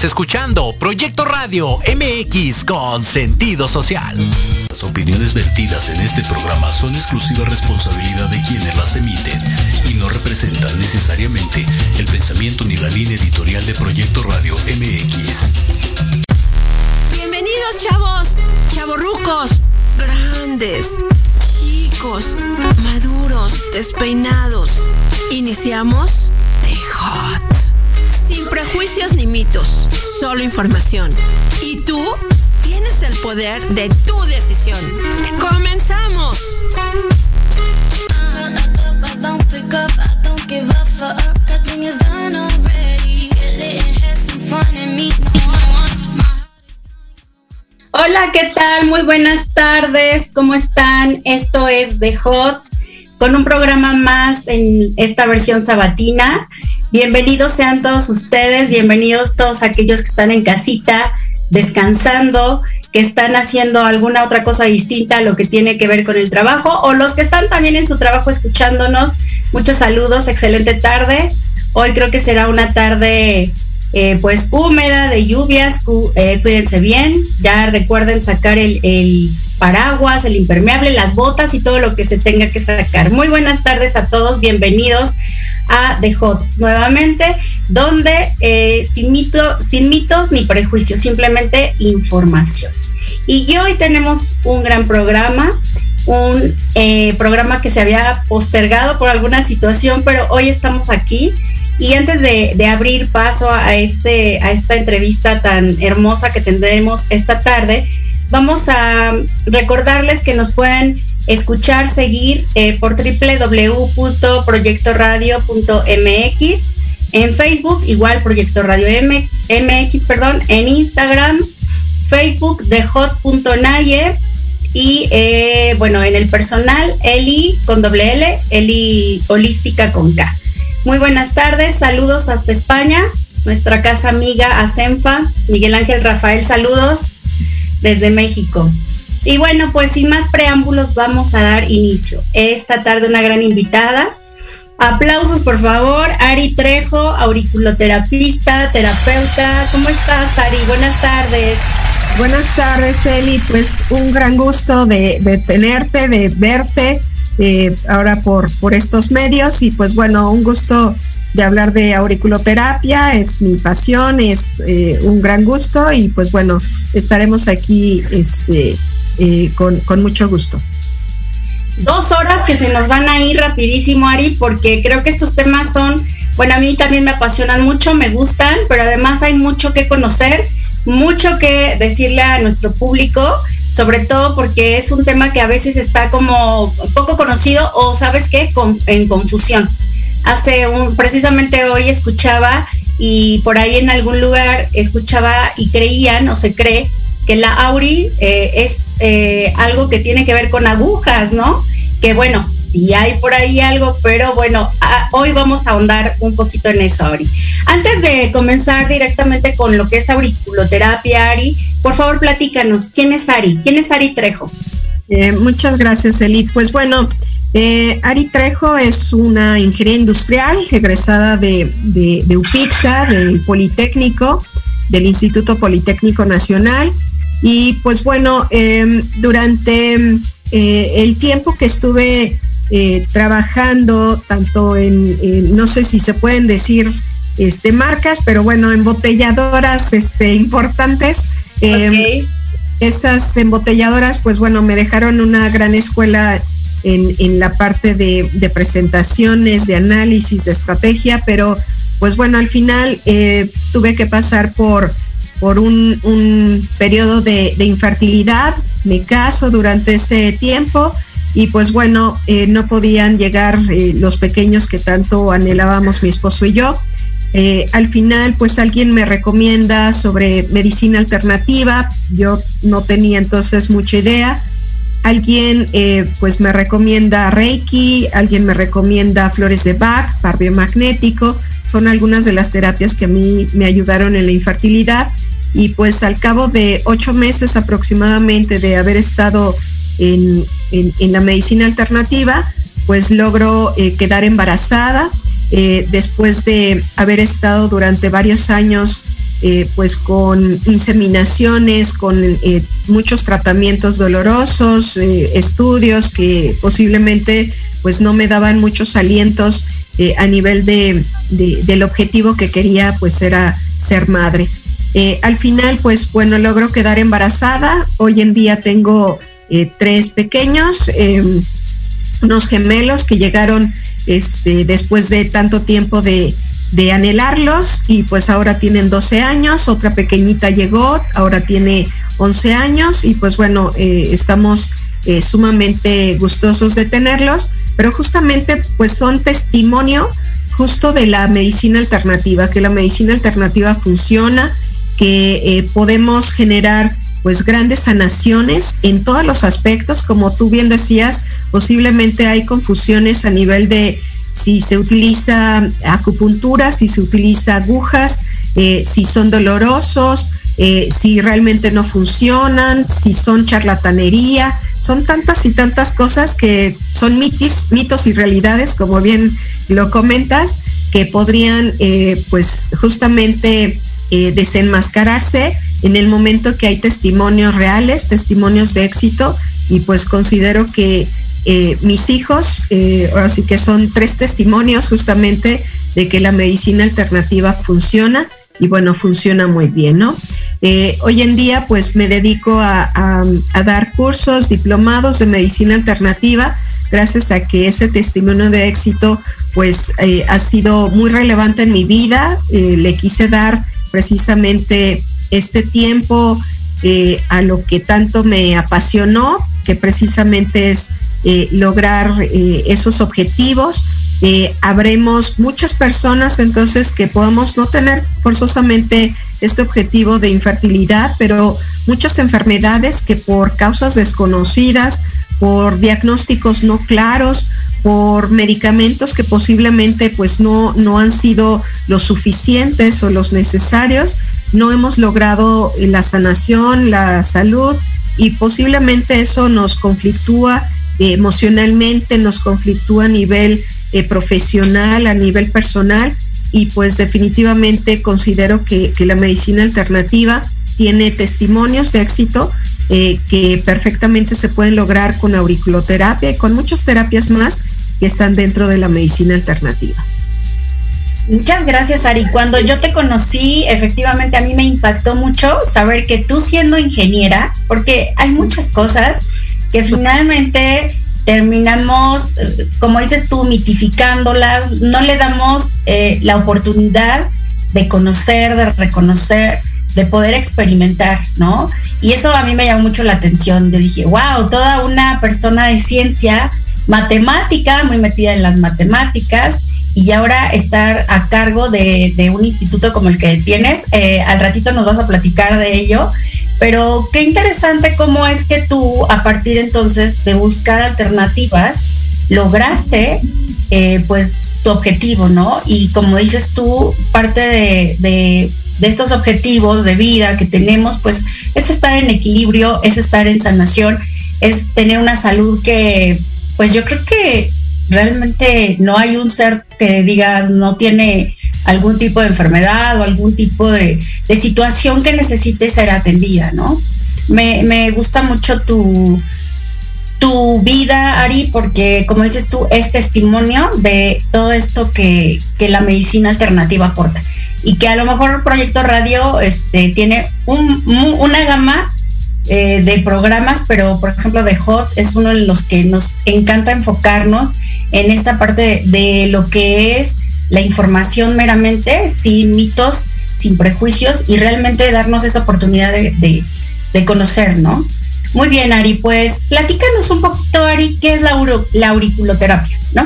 Estás escuchando Proyecto Radio MX con sentido social. Las opiniones vertidas en este programa son exclusiva responsabilidad de quienes las emiten y no representan necesariamente el pensamiento ni la línea editorial de Proyecto Radio MX. Bienvenidos, chavos, chavorrucos, grandes, chicos, maduros, despeinados. Iniciamos The Hot. Sin prejuicios ni mitos, solo información. ¿Y tú? Tienes el poder de tu decisión. ¡Comenzamos! Hola, ¿qué tal? Muy buenas tardes, ¿cómo están? Esto es The Hot, con un programa más en esta versión sabatina. Bienvenidos sean todos ustedes, bienvenidos todos aquellos que están en casita, descansando, que están haciendo alguna otra cosa distinta a lo que tiene que ver con el trabajo, o los que están también en su trabajo escuchándonos. Muchos saludos, excelente tarde. Hoy creo que será una tarde eh, pues húmeda, de lluvias, eh, cuídense bien, ya recuerden sacar el, el, paraguas, el impermeable, las botas y todo lo que se tenga que sacar. Muy buenas tardes a todos, bienvenidos a The Hot nuevamente, donde eh, sin, mito, sin mitos ni prejuicios, simplemente información. Y hoy tenemos un gran programa, un programa que se había postergado por alguna situación, pero hoy estamos aquí. Y antes de, abrir paso a, este, a esta entrevista tan hermosa que tendremos esta tarde, vamos a recordarles que nos pueden escuchar, seguir eh, por www.proyectoradio.mx, en Facebook, igual Proyecto Radio MX, perdón, en Instagram, Facebook de hot.naye y eh, bueno, en el personal, Eli con doble L, Eli Holística con K. Muy buenas tardes, saludos hasta España, nuestra casa amiga Asenfa, Miguel Ángel Rafael, saludos desde México. Y bueno, pues sin más preámbulos vamos a dar inicio. Esta tarde una gran invitada. Aplausos por favor, Ari Trejo, auriculoterapista, terapeuta. ¿Cómo estás, Ari? Buenas tardes. Buenas tardes, Eli. Pues un gran gusto de, tenerte, de verte eh, ahora por, por estos medios. Y pues bueno, un gusto de hablar de auriculoterapia, es mi pasión, es eh, un gran gusto. Y pues bueno, estaremos aquí este, eh, con, con, mucho gusto. Dos horas que se nos van a ir rapidísimo, Ari, porque creo que estos temas son, bueno, a mí también me apasionan mucho, me gustan, pero además hay mucho que conocer, mucho que decirle a nuestro público, sobre todo porque es un tema que a veces está como poco conocido o, ¿sabes qué?, en confusión hace un, precisamente hoy escuchaba y por ahí en algún lugar escuchaba y creían o se cree que la Auri eh, es eh, algo que tiene que ver con agujas, ¿no? Que bueno, sí hay por ahí algo, pero bueno, hoy vamos a ahondar un poquito en eso, Auri. Antes de comenzar directamente con lo que es auriculoterapia, Ari, por favor platícanos, ¿quién es Ari? ¿Quién es Ari Trejo? Eh, muchas gracias, Eli. Pues bueno, eh, Ari Trejo es una ingeniera industrial egresada de, de, UPIXA, del Politécnico, del Instituto Politécnico Nacional. Y pues bueno, em, durante eh, el tiempo que estuve trabajando, tanto en, no sé si se pueden decir este, marcas, pero bueno, embotelladoras este, importantes. Em, esas embotelladoras, pues bueno, me dejaron una gran escuela en, la parte de, presentaciones, de análisis, de estrategia, pero pues bueno, al final eh, tuve que pasar por, por un, periodo de, infertilidad, me caso durante ese tiempo y pues bueno, eh, no podían llegar eh, los pequeños que tanto anhelábamos mi esposo y yo. Al final, pues alguien me recomienda sobre medicina alternativa. Yo no tenía entonces mucha idea. Alguien eh, pues me recomienda Reiki, alguien me recomienda flores de Bach, par biomagnético, son algunas de las terapias que a mí me ayudaron en la infertilidad. Y pues al cabo de ocho meses aproximadamente de haber estado en, la medicina alternativa, pues logro eh, quedar embarazada eh, después de haber estado durante varios años eh, pues con inseminaciones, con eh, muchos tratamientos dolorosos, estudios que posiblemente pues no me daban muchos alientos a nivel de, del objetivo que quería pues era ser madre. al final pues bueno logro quedar embarazada, hoy en día tengo tres pequeños, unos gemelos que llegaron este, después de tanto tiempo de, anhelarlos y pues ahora tienen 12 años, otra pequeñita llegó, ahora tiene 11 años y pues bueno, eh, estamos eh, sumamente gustosos de tenerlos, pero justamente pues son testimonio justo de la medicina alternativa, que la medicina alternativa funciona, que eh, podemos generar pues grandes sanaciones en todos los aspectos, como tú bien decías, posiblemente hay confusiones a nivel de si se utiliza acupuntura, si se utiliza agujas, eh, si son dolorosos, eh, si realmente no funcionan, si son charlatanería, son tantas y tantas cosas que son mitos, mitos y realidades, como bien lo comentas, que podrían eh, pues justamente desenmascararse en el momento que hay testimonios reales, testimonios de éxito, y pues considero que mis hijos, ahora sí que son tres testimonios justamente de que la medicina alternativa funciona y bueno, funciona muy bien, ¿no? Eh, hoy en día pues me dedico a, dar cursos, diplomados de medicina alternativa, gracias a que ese testimonio de éxito pues eh, ha sido muy relevante en mi vida. Eh, le quise dar precisamente este tiempo a lo que tanto me apasionó, que precisamente es lograr esos objetivos. Eh, habremos muchas personas entonces que podamos no tener forzosamente este objetivo de infertilidad, pero muchas enfermedades que por causas desconocidas, por diagnósticos no claros, por medicamentos que posiblemente pues no, no han sido los suficientes o los necesarios, no hemos logrado la sanación, la salud y posiblemente eso nos conflictúa eh, emocionalmente, nos conflictúa a nivel eh, profesional, a nivel personal y pues definitivamente considero que, la medicina alternativa tiene testimonios de éxito eh, que perfectamente se pueden lograr con auriculoterapia y con muchas terapias más que están dentro de la medicina alternativa. Muchas gracias, Ari. Cuando yo te conocí, efectivamente a mí me impactó mucho saber que tú siendo ingeniera, porque hay muchas cosas que finalmente terminamos, como dices tú, mitificándolas, no le damos eh, la oportunidad de conocer, de reconocer, de poder experimentar, ¿no? Y eso a mí me llamó mucho la atención. Yo dije, wow, toda una persona de ciencia, matemática, muy metida en las matemáticas, y ahora estar a cargo de, un instituto como el que tienes. Eh, al ratito nos vas a platicar de ello. Pero qué interesante cómo es que tú, a partir entonces de buscar alternativas, lograste eh, pues tu objetivo, ¿no? Y como dices tú, parte de, de, estos objetivos de vida que tenemos, pues es estar en equilibrio, es estar en sanación, es tener una salud que, pues yo creo que realmente no hay un ser que digas no tiene algún tipo de enfermedad o algún tipo de, situación que necesite ser atendida, ¿no? Me, gusta mucho tu, tu vida, Ari, porque como dices tú, es testimonio de todo esto que, la medicina alternativa aporta. Y que a lo mejor el proyecto radio este, tiene una gama eh, de programas, pero por ejemplo de Hot es uno de los que nos encanta enfocarnos en esta parte de lo que es la información meramente, sin mitos, sin prejuicios y realmente darnos esa oportunidad de, conocer, ¿no? Muy bien, Ari, pues platícanos un poquito, Ari, qué es la, la auriculoterapia, ¿no?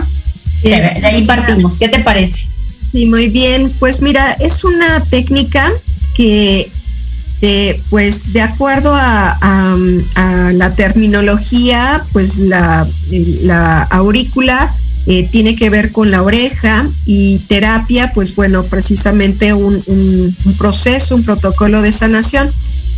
De, ahí partimos, ¿qué te parece? Sí, muy bien. Pues mira, es una técnica que, pues de acuerdo a, la terminología, pues la, la aurícula eh, tiene que ver con la oreja y terapia, pues bueno, precisamente un, proceso, un protocolo de sanación.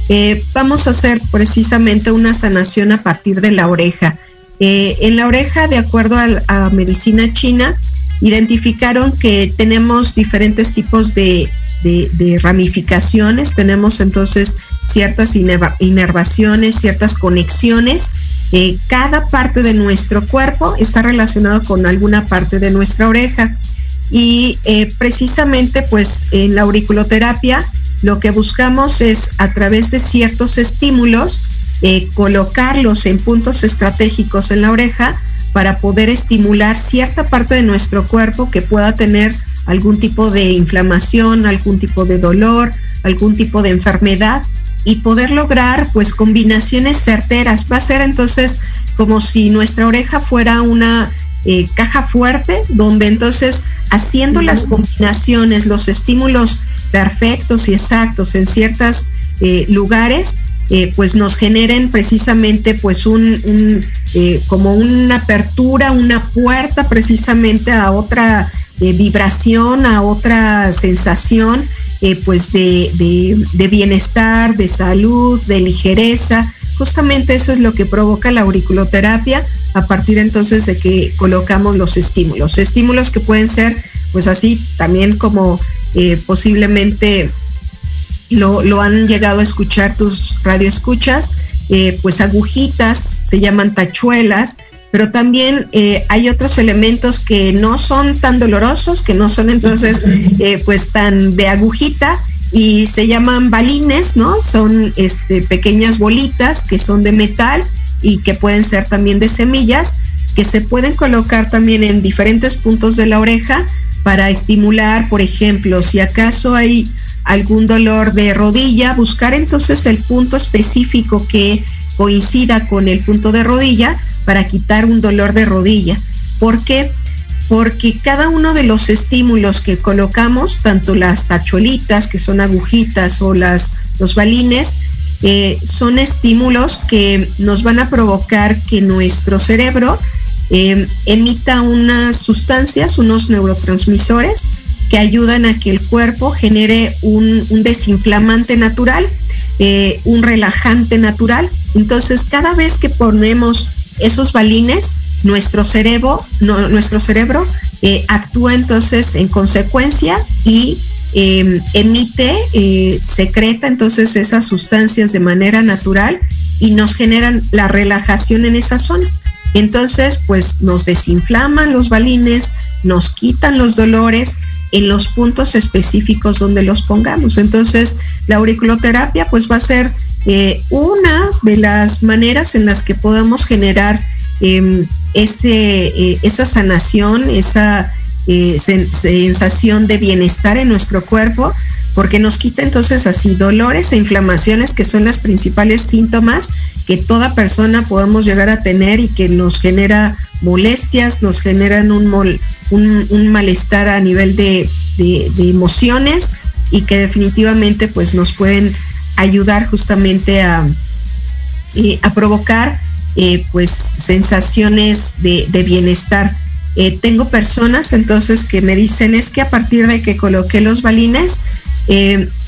Eh, vamos a hacer precisamente una sanación a partir de la oreja. Eh, en la oreja, de acuerdo a, medicina china, identificaron que tenemos diferentes tipos de, de ramificaciones, tenemos entonces ciertas inervaciones, ciertas conexiones eh, cada parte de nuestro cuerpo está relacionado con alguna parte de nuestra oreja. Y eh, precisamente pues en la auriculoterapia lo que buscamos es a través de ciertos estímulos eh, colocarlos en puntos estratégicos en la oreja para poder estimular cierta parte de nuestro cuerpo que pueda tener algún tipo de inflamación, algún tipo de dolor, algún tipo de enfermedad y poder lograr pues combinaciones certeras. Va a ser entonces como si nuestra oreja fuera una eh, caja fuerte donde entonces haciendo las combinaciones, los estímulos perfectos y exactos en ciertos eh, lugares, eh, pues nos generen precisamente pues un, como una apertura, una puerta precisamente a otra vibración, a otra sensación eh, pues de, bienestar, de salud, de ligereza. Justamente eso es lo que provoca la auriculoterapia a partir entonces de que colocamos los estímulos. Estímulos que pueden ser pues así también como eh, posiblemente lo, lo han llegado a escuchar tus radioescuchas, eh, pues agujitas, se llaman tachuelas, pero también eh, hay otros elementos que no son tan dolorosos, que no son entonces eh, pues tan de agujita y se llaman balines, ¿no? Son este, pequeñas bolitas que son de metal y que pueden ser también de semillas, que se pueden colocar también en diferentes puntos de la oreja para estimular, por ejemplo, si acaso hay algún dolor de rodilla, buscar entonces el punto específico que coincida con el punto de rodilla para quitar un dolor de rodilla. ¿Por qué? Porque cada uno de los estímulos que colocamos, tanto las tachuelitas, que son agujitas, o las, los balines, eh, son estímulos que nos van a provocar que nuestro cerebro eh, emita unas sustancias, unos neurotransmisores, que ayudan a que el cuerpo genere un, desinflamante natural, eh, un relajante natural. Entonces, cada vez que ponemos esos balines, nuestro cerebro, nuestro cerebro eh, actúa entonces en consecuencia y eh, emite, eh, secreta entonces esas sustancias de manera natural y nos generan la relajación en esa zona. Entonces, pues nos desinflaman los balines, nos quitan los dolores en los puntos específicos donde los pongamos. Entonces, la auriculoterapia pues va a ser eh, una de las maneras en las que podamos generar eh, ese, eh, esa sanación, esa eh, sen sensación de bienestar en nuestro cuerpo, porque nos quita entonces así dolores e inflamaciones que son las principales síntomas que toda persona podemos llegar a tener y que nos genera molestias, nos generan un, un, malestar a nivel de, de, emociones y que definitivamente pues nos pueden ayudar justamente a, eh, a provocar eh, pues sensaciones de, bienestar. Eh, tengo personas entonces que me dicen es que a partir de que coloqué los balines,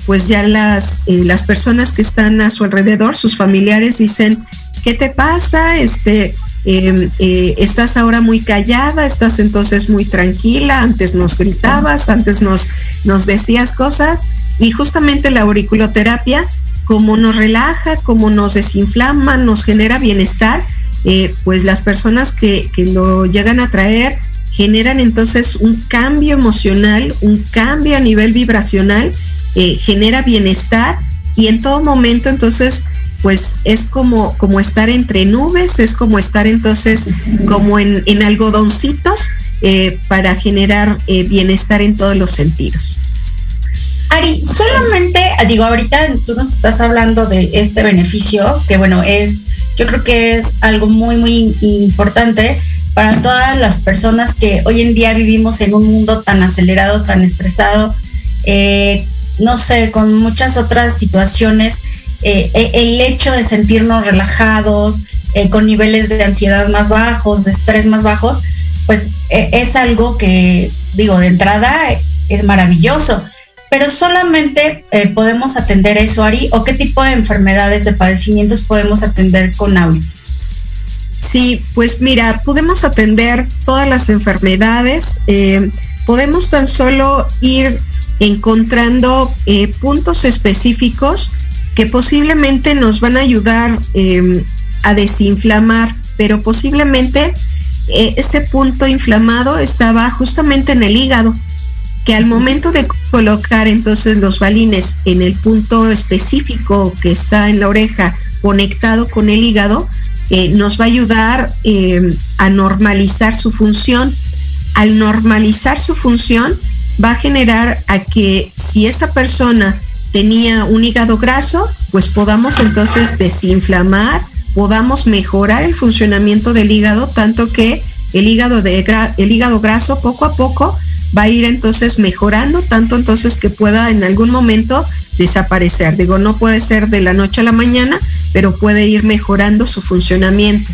pues ya las, eh, las personas que están a su alrededor, sus familiares dicen, ¿qué te pasa? Este, eh, eh, estás ahora muy callada, estás entonces muy tranquila, antes nos gritabas, antes nos, nos decías cosas y justamente la auriculoterapia, como nos relaja, como nos desinflama, nos genera bienestar, eh, pues las personas que, que lo llegan a traer generan entonces un cambio emocional, un cambio a nivel vibracional, eh, genera bienestar y en todo momento entonces pues es como, como estar entre nubes, es como estar entonces como en, en algodoncitos eh, para generar eh, bienestar en todos los sentidos. Ari, solamente, digo, ahorita tú nos estás hablando de este beneficio, que bueno, es, yo creo que es algo muy, muy importante para todas las personas que hoy en día vivimos en un mundo tan acelerado, tan estresado, eh, no sé, con muchas otras situaciones, eh, el hecho de sentirnos relajados, eh, con niveles de ansiedad más bajos, de estrés más bajos, pues eh, es algo que, digo, de entrada es maravilloso pero solamente eh, podemos atender eso, Ari, o qué tipo de enfermedades, de padecimientos podemos atender con Auri. Sí, pues mira, podemos atender todas las enfermedades, podemos tan solo ir encontrando eh, puntos específicos que posiblemente nos van a ayudar eh, a desinflamar, pero posiblemente eh, ese punto inflamado estaba justamente en el hígado que al momento de colocar entonces los balines en el punto específico que está en la oreja conectado con el hígado, eh, nos va a ayudar eh, a normalizar su función. Al normalizar su función, va a generar a que si esa persona tenía un hígado graso, pues podamos entonces desinflamar, podamos mejorar el funcionamiento del hígado, tanto que el hígado, de, el hígado graso poco a poco va a ir entonces mejorando, tanto entonces que pueda en algún momento desaparecer. Digo, no puede ser de la noche a la mañana, pero puede ir mejorando su funcionamiento.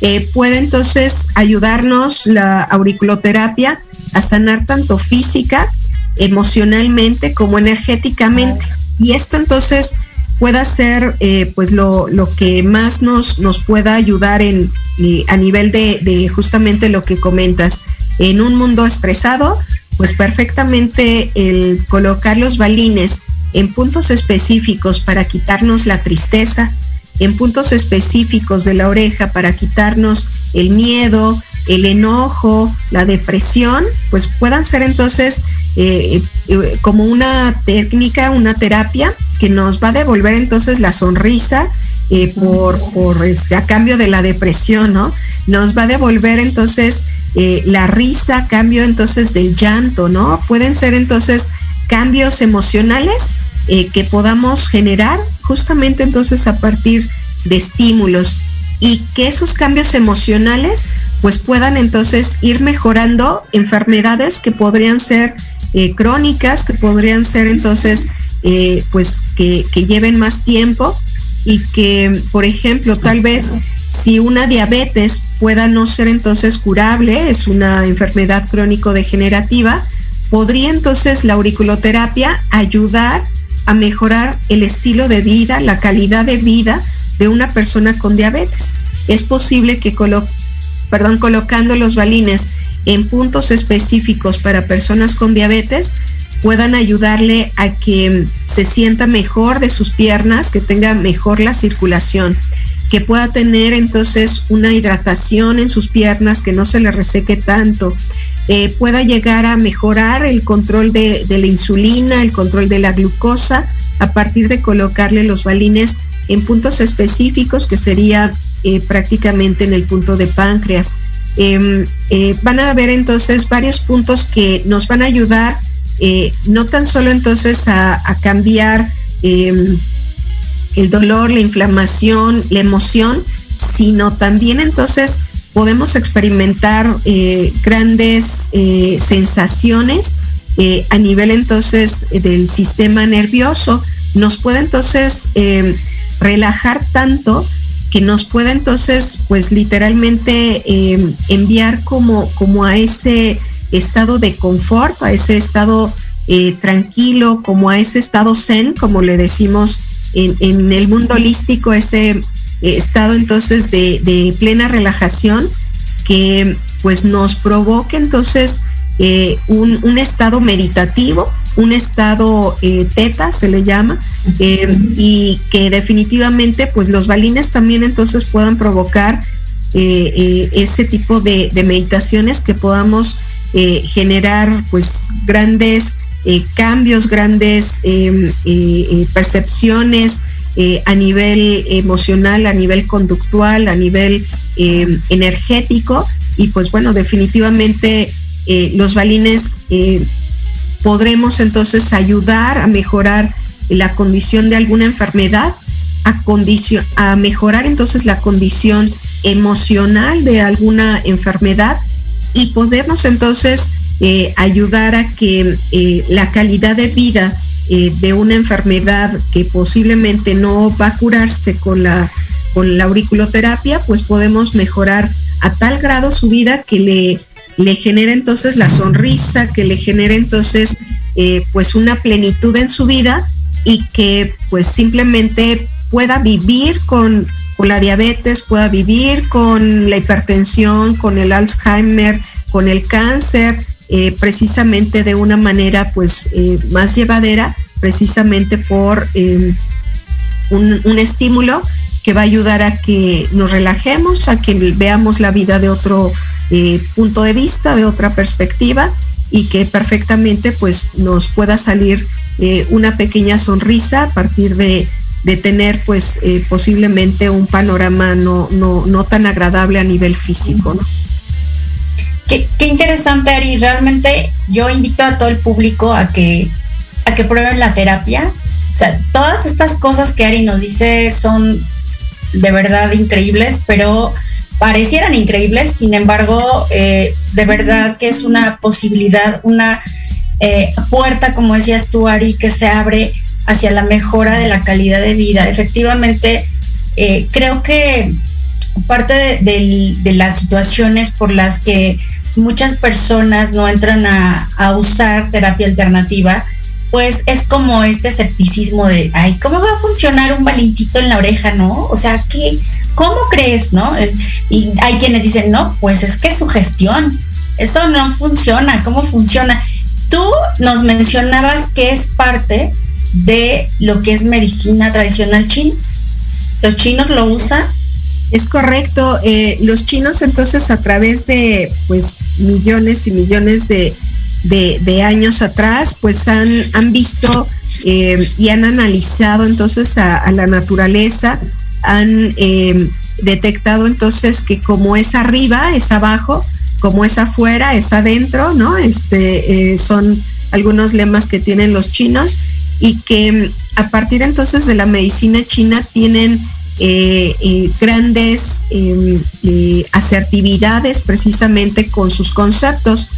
Eh, puede entonces ayudarnos la auriculoterapia a sanar tanto física, emocionalmente como energéticamente. Y esto entonces pueda ser eh, pues lo, lo, que más nos, nos pueda ayudar en, eh, a nivel de, de justamente lo que comentas en un mundo estresado, pues perfectamente el colocar los balines en puntos específicos para quitarnos la tristeza, en puntos específicos de la oreja para quitarnos el miedo, el enojo, la depresión, pues puedan ser entonces eh, eh, como una técnica, una terapia que nos va a devolver entonces la sonrisa eh, por, por este, a cambio de la depresión, ¿no? Nos va a devolver entonces la risa a cambio entonces del llanto, ¿no? Pueden ser entonces cambios emocionales que podamos generar justamente entonces a partir de estímulos y que esos cambios emocionales pues puedan entonces ir mejorando enfermedades que podrían ser eh, crónicas, que podrían ser entonces eh, pues que, que, lleven más tiempo y que, por ejemplo, tal vez si una diabetes pueda no ser entonces curable, es una enfermedad crónico-degenerativa, podría entonces la auriculoterapia ayudar a mejorar el estilo de vida, la calidad de vida de una persona con diabetes. Es posible que perdón, colocando los balines en puntos específicos para personas con diabetes puedan ayudarle a que se sienta mejor de sus piernas, que tenga mejor la circulación, que pueda tener entonces una hidratación en sus piernas, que no se le reseque tanto, eh, pueda llegar a mejorar el control de, la insulina, el control de la glucosa, a partir de colocarle los balines en puntos específicos, que sería eh, prácticamente en el punto de páncreas. Em, eh, van a haber entonces varios puntos que nos van a ayudar, no tan solo entonces a, cambiar em, el dolor, la inflamación, la emoción, sino también entonces podemos experimentar grandes sensaciones a nivel entonces del sistema nervioso. Nos puede entonces relajar tanto que nos pueda entonces, pues literalmente enviar como, como a ese estado de confort, a ese estado eh, tranquilo, como a ese estado zen, como le decimos en, el mundo holístico, ese eh, estado entonces de, de, plena relajación que pues nos provoque entonces eh, un, un estado meditativo un estado eh, teta, se le llama, eh, y que definitivamente pues los balines también entonces puedan provocar ese tipo de, meditaciones que podamos generar pues grandes cambios, grandes em, percepciones a nivel emocional, a nivel conductual, a nivel em, energético. Y pues bueno, definitivamente los balines podremos entonces ayudar a mejorar la condición de alguna enfermedad, a, a mejorar entonces la condición emocional de alguna enfermedad y podemos entonces eh, ayudar a que eh, la calidad de vida eh, de una enfermedad que posiblemente no va a curarse con la, con la auriculoterapia, pues podemos mejorar a tal grado su vida que le le genera entonces la sonrisa, que le genera entonces pues una plenitud en su vida y que pues simplemente pueda vivir con, la diabetes, pueda vivir con la hipertensión, con el Alzheimer, con el cáncer, eh, precisamente de una manera pues eh, más llevadera, precisamente por un, un estímulo que va a ayudar a que nos relajemos, a que veamos la vida de otro eh, punto de vista, de otra perspectiva y que perfectamente pues nos pueda salir una pequeña sonrisa a partir de, tener pues posiblemente un panorama no, no, no, tan agradable a nivel físico. Qué, interesante, Ari. Realmente yo invito a todo el público a que, a que prueben la terapia. O sea, todas estas cosas que Ari nos dice son de verdad increíbles, pero parecieran increíbles, sin embargo, eh, de verdad que es una posibilidad, una eh, puerta, como decías tú, Ari, que se abre hacia la mejora de la calidad de vida. Efectivamente, eh, creo que parte de, las situaciones por las que muchas personas no entran a, a usar terapia alternativa, pues es como este escepticismo de, ay, ¿cómo va a funcionar un balincito en la oreja, no? O sea, ¿qué, ¿cómo crees, no? Y hay quienes dicen, no, pues es que es su gestión, eso no funciona, ¿cómo funciona? Tú nos mencionabas que es parte de lo que es medicina tradicional china. ¿Los chinos lo usan? Es correcto. Eh, los chinos entonces a través de pues millones y millones de, años atrás pues han, han visto eh, y han analizado entonces a, la naturaleza, han eh, detectado entonces que como es arriba, es abajo, como es afuera, es adentro, ¿no? Este, son algunos lemas que tienen los chinos y que a partir entonces de la medicina china tienen eh, eh, grandes em, eh, asertividades precisamente con sus conceptos.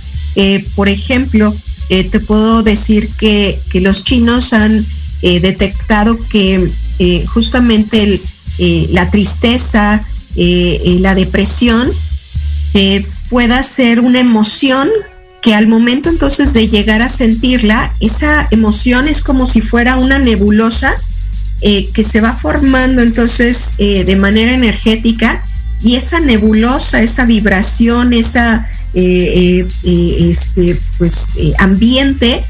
por ejemplo, te puedo decir que, los chinos han detectado que justamente la tristeza, la depresión, pueda ser una emoción que al momento entonces de llegar a sentirla, esa emoción es como si fuera una nebulosa eh, que se va formando entonces eh, de manera energética y esa nebulosa, esa vibración, esa eh, este, pues, ambiente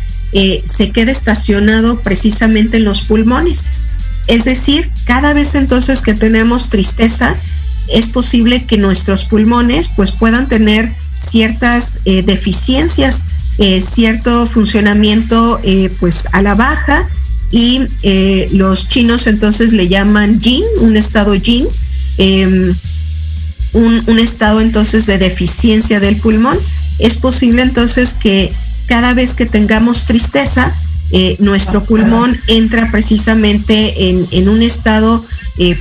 se queda estacionado precisamente en los pulmones. Es decir, cada vez entonces que tenemos tristeza, es posible que nuestros pulmones pues puedan tener ciertas deficiencias, cierto funcionamiento pues a la baja y los chinos entonces le llaman yin, un estado yin, em, un, un estado entonces de deficiencia del pulmón. Es posible entonces que cada vez que tengamos tristeza, nuestro pulmón entra precisamente en, en un estado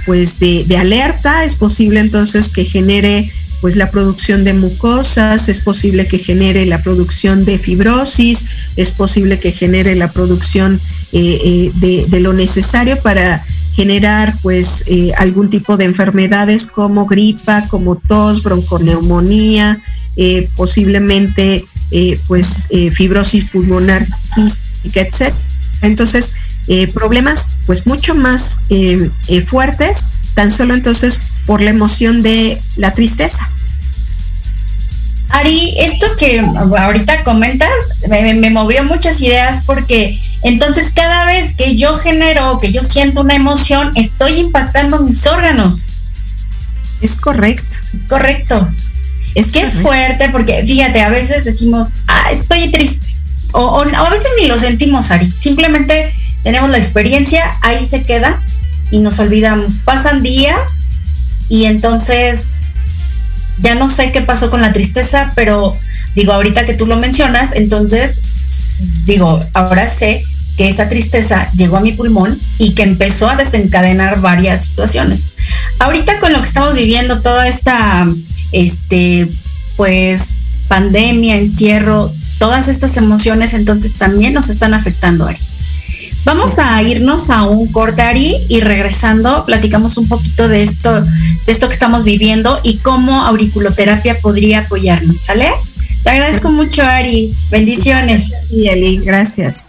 pues de, de, alerta, es posible entonces que genere pues la producción de mucosas, es posible que genere la producción de fibrosis, es posible que genere la producción eh, eh, de, lo necesario para generar pues eh, algún tipo de enfermedades como gripa, como tos, bronconeumonía, posiblemente pues fibrosis pulmonar quística, etc. Entonces, problemas pues mucho más fuertes, tan solo entonces por la emoción de la tristeza. Ari, esto que ahorita comentas me, movió muchas ideas porque entonces cada vez que yo genero, que yo siento una emoción, estoy impactando mis órganos. Es correcto. Correcto. Es que fuerte porque fíjate, a veces decimos, ah, estoy triste. O, o a veces ni lo sentimos, Ari. Simplemente tenemos la experiencia, ahí se queda y nos olvidamos. Pasan días y entonces ya no sé qué pasó con la tristeza, pero digo, ahorita que tú lo mencionas, entonces digo, ahora sé que esa tristeza llegó a mi pulmón y que empezó a desencadenar varias situaciones. Ahorita con lo que estamos viviendo, toda esta, este, pues, pandemia, encierro, todas estas emociones, entonces también nos están afectando, Ari. Vamos a irnos a un corte, Ari, y regresando platicamos un poquito de esto, de esto que estamos viviendo y cómo auriculoterapia podría apoyarnos, ¿sale? Te agradezco mucho, Ari. Bendiciones. Y Eli, gracias.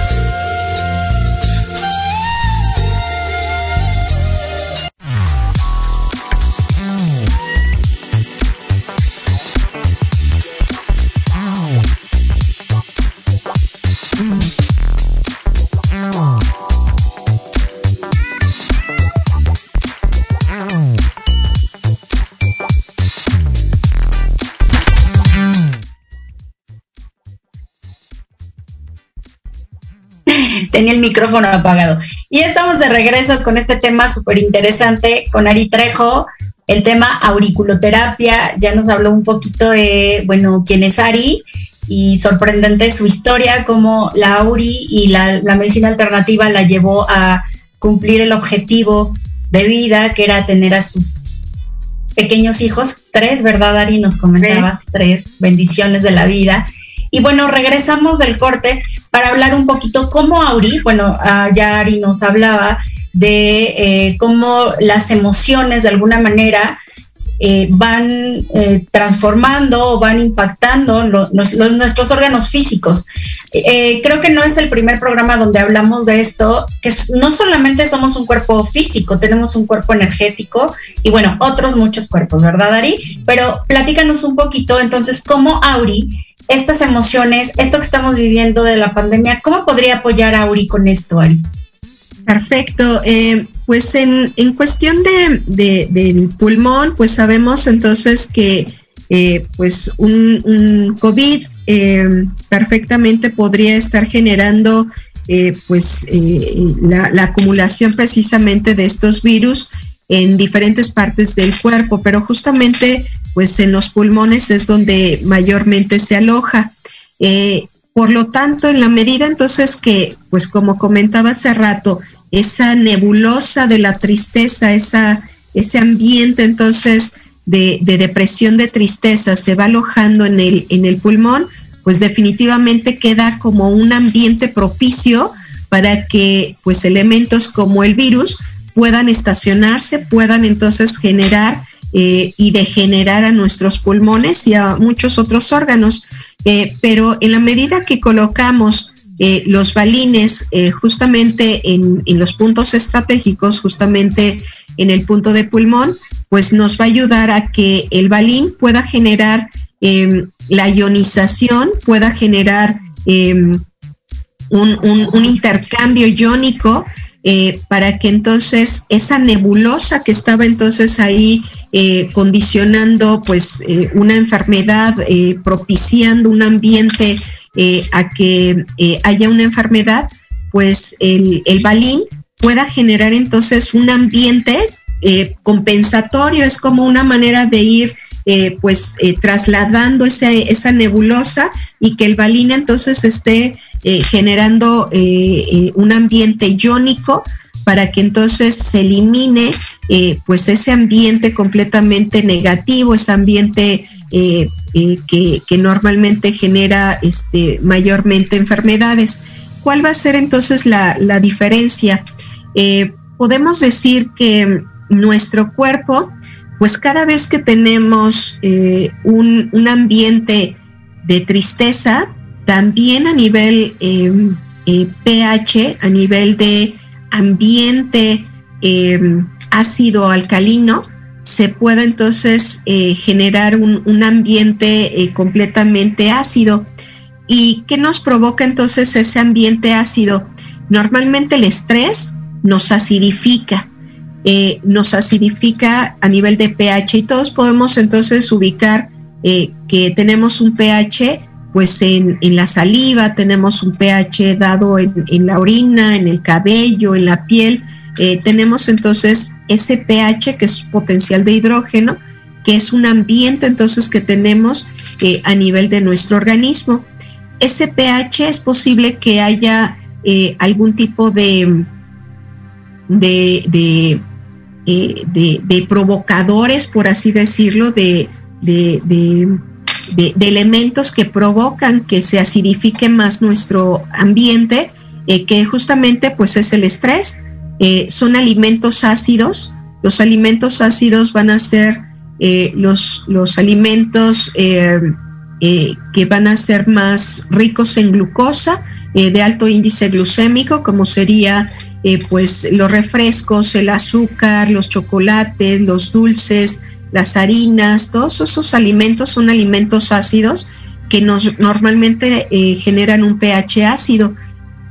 Tenía el micrófono apagado. Y estamos de regreso con este tema súper interesante con Ari Trejo, el tema auriculoterapia. Ya nos habló un poquito de, bueno, quién es Ari y sorprendente su historia, como la Auri y la, medicina alternativa la llevó a cumplir el objetivo de vida, que era tener a sus pequeños hijos, tres, ¿verdad, Ari? Nos comentabas, tres bendiciones de la vida. Y bueno, regresamos del corte para hablar un poquito cómo Auri, bueno, ah, ya Ari nos hablaba de eh, cómo las emociones de alguna manera eh, van eh, transformando o van impactando nuestros órganos físicos. creo que no es el primer programa donde hablamos de esto, que no solamente somos un cuerpo físico, tenemos un cuerpo energético y bueno, otros muchos cuerpos, ¿verdad, Ari? Pero platícanos un poquito entonces cómo Auri estas emociones, esto que estamos viviendo de la pandemia, ¿cómo podría apoyar a Uri con esto, Ari? Perfecto. Eh, pues en, cuestión de, del pulmón, pues sabemos entonces que eh, pues un, COVID eh, perfectamente podría estar generando pues la, la, acumulación precisamente de estos virus en diferentes partes del cuerpo, pero justamente pues en los pulmones es donde mayormente se aloja. Eh, por lo tanto, en la medida entonces que, pues como comentaba hace rato, esa nebulosa de la tristeza, ese ambiente entonces de, depresión, de tristeza se va alojando en el, en el pulmón, pues definitivamente queda como un ambiente propicio para que pues elementos como el virus puedan estacionarse, puedan entonces generar eh, y degenerar a nuestros pulmones y a muchos otros órganos. Eh, pero en la medida que colocamos eh, los balines justamente en, los puntos estratégicos, justamente en el punto de pulmón, pues nos va a ayudar a que el balín pueda generar em, la ionización, pueda generar em, un, intercambio iónico para que entonces esa nebulosa que estaba entonces ahí eh, condicionando pues eh, una enfermedad, eh, propiciando un ambiente a que haya una enfermedad, pues el, el, balín pueda generar entonces un ambiente compensatorio, es como una manera de ir pues trasladando esa nebulosa y que el balín entonces esté generando un ambiente iónico para que entonces se elimine eh, pues ese ambiente completamente negativo, ese ambiente eh, eh, que, normalmente genera este, mayormente enfermedades. ¿Cuál va a ser entonces la, diferencia? podemos decir que nuestro cuerpo, pues cada vez que tenemos un, un, ambiente de tristeza, también a nivel pH, a nivel de ambiente em, ácido alcalino, se puede entonces eh, generar un, ambiente eh, completamente ácido. ¿Y qué nos provoca entonces ese ambiente ácido? Normalmente el estrés nos acidifica, eh, nos acidifica a nivel de pH y todos podemos entonces ubicar que tenemos un pH pues en, la saliva, tenemos un pH dado en, la orina, en el cabello, en la piel. Eh, tenemos entonces ese pH que es potencial de hidrógeno, que es un ambiente entonces que tenemos eh, a nivel de nuestro organismo. Ese pH es posible que haya eh, algún tipo de, de, de, provocadores, por así decirlo, de, de, elementos que provocan que se acidifique más nuestro ambiente, que justamente pues es el estrés. Eh, son alimentos ácidos. Los alimentos ácidos van a ser eh, los, los, alimentos que van a ser más ricos en glucosa, de alto índice glucémico, como sería pues los refrescos, el azúcar, los chocolates, los dulces, las harinas, todos esos alimentos son alimentos ácidos que nos normalmente eh, generan un pH ácido.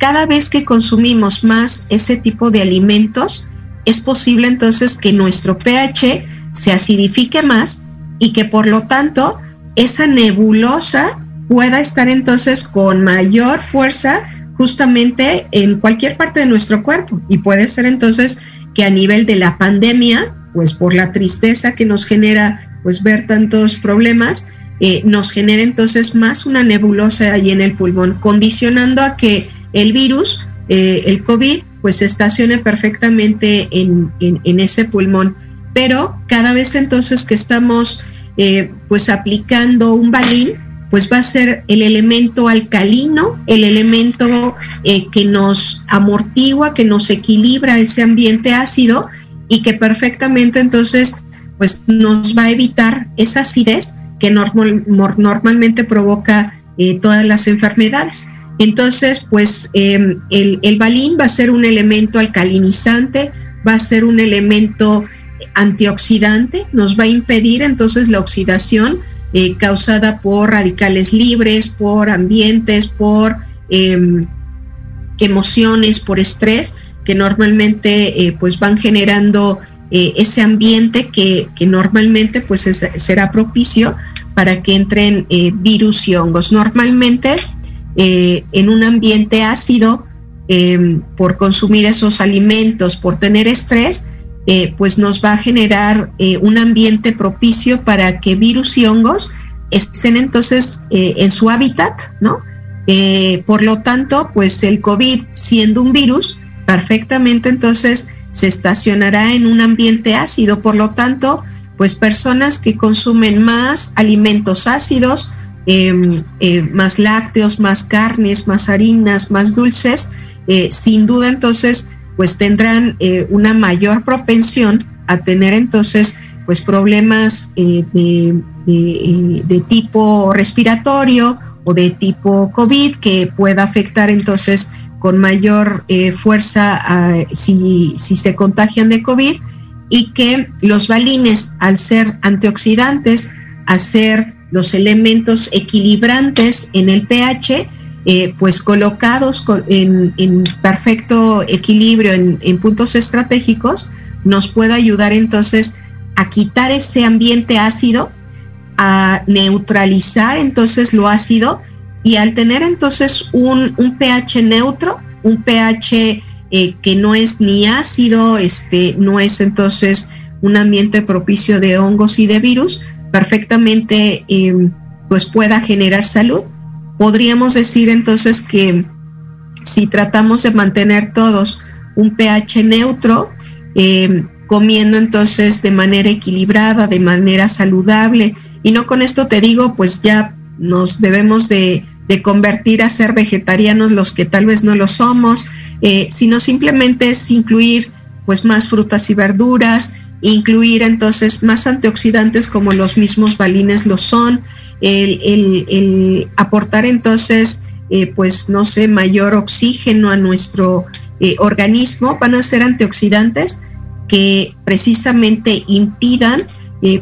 Cada vez que consumimos más ese tipo de alimentos, es posible entonces que nuestro pH se acidifique más y que por lo tanto esa nebulosa pueda estar entonces con mayor fuerza justamente en cualquier parte de nuestro cuerpo. Y puede ser entonces que a nivel de la pandemia pues por la tristeza que nos genera pues ver tantos problemas, eh, nos genera entonces más una nebulosa ahí en el pulmón, condicionando a que el virus, eh, el COVID, pues estacione perfectamente en, ese pulmón. Pero cada vez entonces que estamos eh, pues aplicando un balín, pues va a ser el elemento alcalino, el elemento que nos amortigua, que nos equilibra ese ambiente ácido y que perfectamente entonces pues nos va a evitar esa acidez que normalmente provoca eh, todas las enfermedades. Entonces, pues em, el, el, balín va a ser un elemento alcalinizante, va a ser un elemento antioxidante, nos va a impedir entonces la oxidación eh, causada por radicales libres, por ambientes, por em, emociones, por estrés que normalmente eh, pues van generando eh, ese ambiente que, normalmente pues será propicio para que entren virus y hongos. Normalmente en un ambiente ácido, em, por consumir esos alimentos, por tener estrés, pues nos va a generar un ambiente propicio para que virus y hongos estén entonces en su hábitat, ¿no? por lo tanto, pues el COVID siendo un virus, perfectamente entonces se estacionará en un ambiente ácido. Por lo tanto, pues personas que consumen más alimentos ácidos, em, eh, más lácteos, más carnes, más harinas, más dulces, eh, sin duda entonces pues tendrán eh, una mayor propensión a tener entonces pues problemas de, tipo respiratorio o de tipo COVID que pueda afectar entonces con mayor fuerza si, se contagian de COVID y que los balines, al ser antioxidantes, a ser los elementos equilibrantes en el pH, eh, pues colocados en, perfecto equilibrio en, en, puntos estratégicos, nos puede ayudar entonces a quitar ese ambiente ácido, a neutralizar entonces lo ácido y al tener entonces un, pH neutro, un pH eh, que no es ni ácido, este, no es entonces un ambiente propicio de hongos y de virus, perfectamente em, pues pueda generar salud. Podríamos decir entonces que si tratamos de mantener todos un pH neutro, em, comiendo entonces de manera equilibrada, de manera saludable, y no con esto te digo, pues ya nos debemos de, convertir a ser vegetarianos los que tal vez no lo somos, eh, sino simplemente es incluir pues más frutas y verduras, incluir entonces más antioxidantes como los mismos balines lo son, el, aportar entonces eh, pues no sé, mayor oxígeno a nuestro eh, organismo, van a ser antioxidantes que precisamente impidan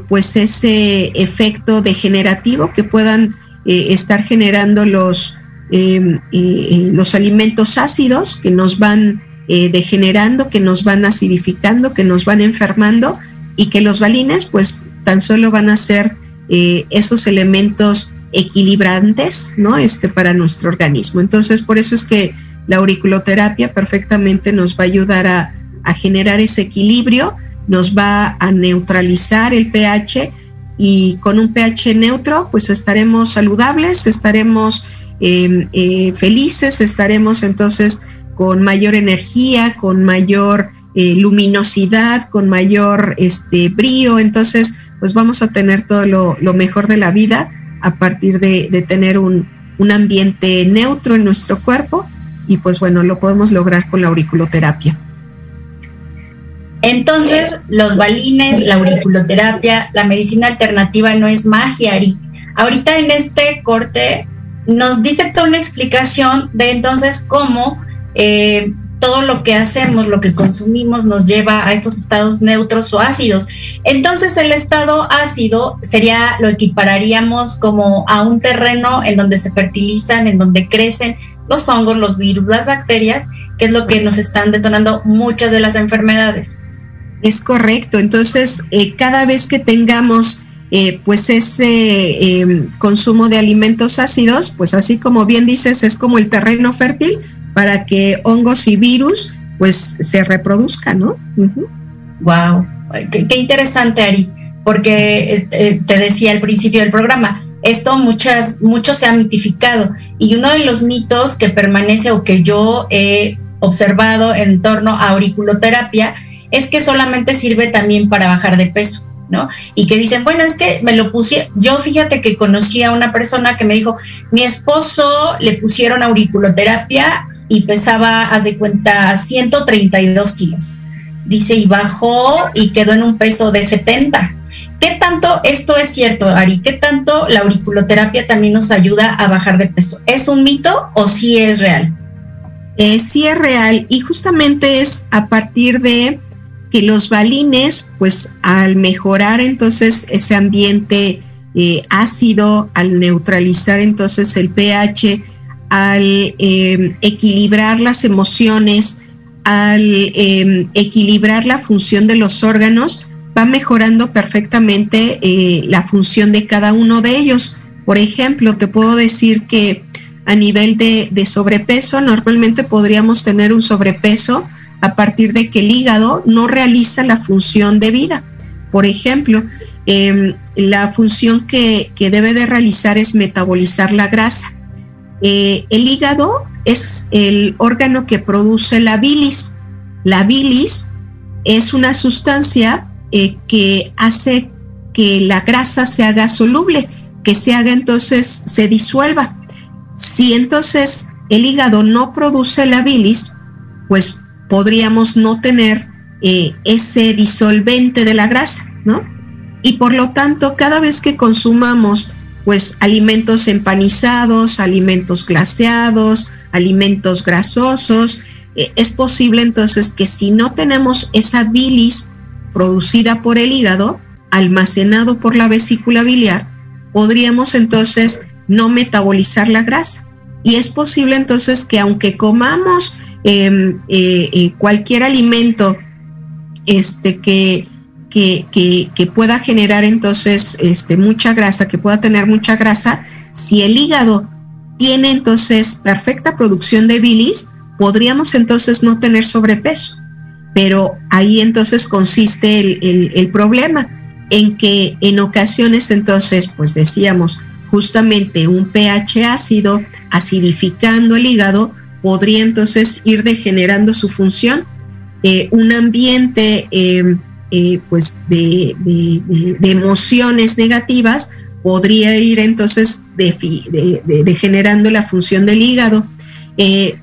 pues ese efecto degenerativo que puedan eh, estar generando los, em, los alimentos ácidos que nos van eh, degenerando, que nos van acidificando, que nos van enfermando y que los balines pues tan solo van a ser eh, esos elementos equilibrantes, ¿no? Este, para nuestro organismo. Entonces, por eso es que la auriculoterapia perfectamente nos va a ayudar a, generar ese equilibrio, nos va a neutralizar el pH y con un pH neutro, pues estaremos saludables, estaremos em, eh, felices, estaremos entonces con mayor energía, con mayor eh, luminosidad, con mayor este, brío, entonces pues vamos a tener todo lo, mejor de la vida a partir de, de tener un, un, ambiente neutro en nuestro cuerpo y pues bueno, lo podemos lograr con la auriculoterapia. Entonces, los balines, la auriculoterapia, la medicina alternativa no es magia, Ari. Ahorita en este corte nos dice toda una explicación de entonces cómo eh, todo lo que hacemos, lo que consumimos nos lleva a estos estados neutros o ácidos. Entonces el estado ácido sería, lo equipararíamos como a un terreno en donde se fertilizan, en donde crecen los hongos, los virus, las bacterias, que es lo que nos están detonando muchas de las enfermedades. Es correcto, entonces eh, cada vez que tengamos eh, pues ese eh, consumo de alimentos ácidos, pues así como bien dices, es como el terreno fértil para que hongos y virus pues se reproduzcan, ¿no? Wow, qué, interesante, Ari, porque eh, te decía al principio del programa, esto muchas, mucho se ha mitificado y uno de los mitos que permanece o que yo he observado en torno a auriculoterapia es que solamente sirve también para bajar de peso. ¿no? Y que dicen, bueno, es que me lo puse, yo fíjate que conocí a una persona que me dijo, mi esposo le pusieron auriculoterapia y pesaba, haz de cuenta, 132 kilos. Dice, y bajó y quedó en un peso de 70. ¿Qué tanto esto es cierto, Ari? ¿Qué tanto la auriculoterapia también nos ayuda a bajar de peso? ¿Es un mito o sí es real? Eh, sí es real y justamente es a partir de que los balines, pues al mejorar entonces ese ambiente eh, ácido, al neutralizar entonces el pH, al eh, equilibrar las emociones, al eh, equilibrar la función de los órganos, va mejorando perfectamente eh, la función de cada uno de ellos. Por ejemplo, te puedo decir que a nivel de, sobrepeso, normalmente podríamos tener un sobrepeso a partir de que el hígado no realiza la función de vida. Por ejemplo, eh, la función que, que, debe de realizar es metabolizar la grasa. Eh, el hígado es el órgano que produce la bilis. La bilis es una sustancia eh, que hace que la grasa se haga soluble, que se haga entonces, se disuelva. Si entonces el hígado no produce la bilis, pues podríamos no tener eh, ese disolvente de la grasa, ¿no? Y por lo tanto, cada vez que consumamos pues alimentos empanizados, alimentos glaseados, alimentos grasosos, eh, es posible entonces que si no tenemos esa bilis producida por el hígado, almacenado por la vesícula biliar, podríamos entonces no metabolizar la grasa. Y es posible entonces que aunque comamos eh, eh, cualquier alimento este, que, que, pueda generar entonces este, mucha grasa, que pueda tener mucha grasa, si el hígado tiene entonces perfecta producción de bilis, podríamos entonces no tener sobrepeso. Pero ahí entonces consiste el problema, en que en ocasiones entonces, pues decíamos, justamente un pH ácido acidificando el hígado podría entonces ir degenerando su función. Eh, un ambiente eh, eh, pues de, de, de, emociones negativas podría ir entonces degenerando la función del hígado.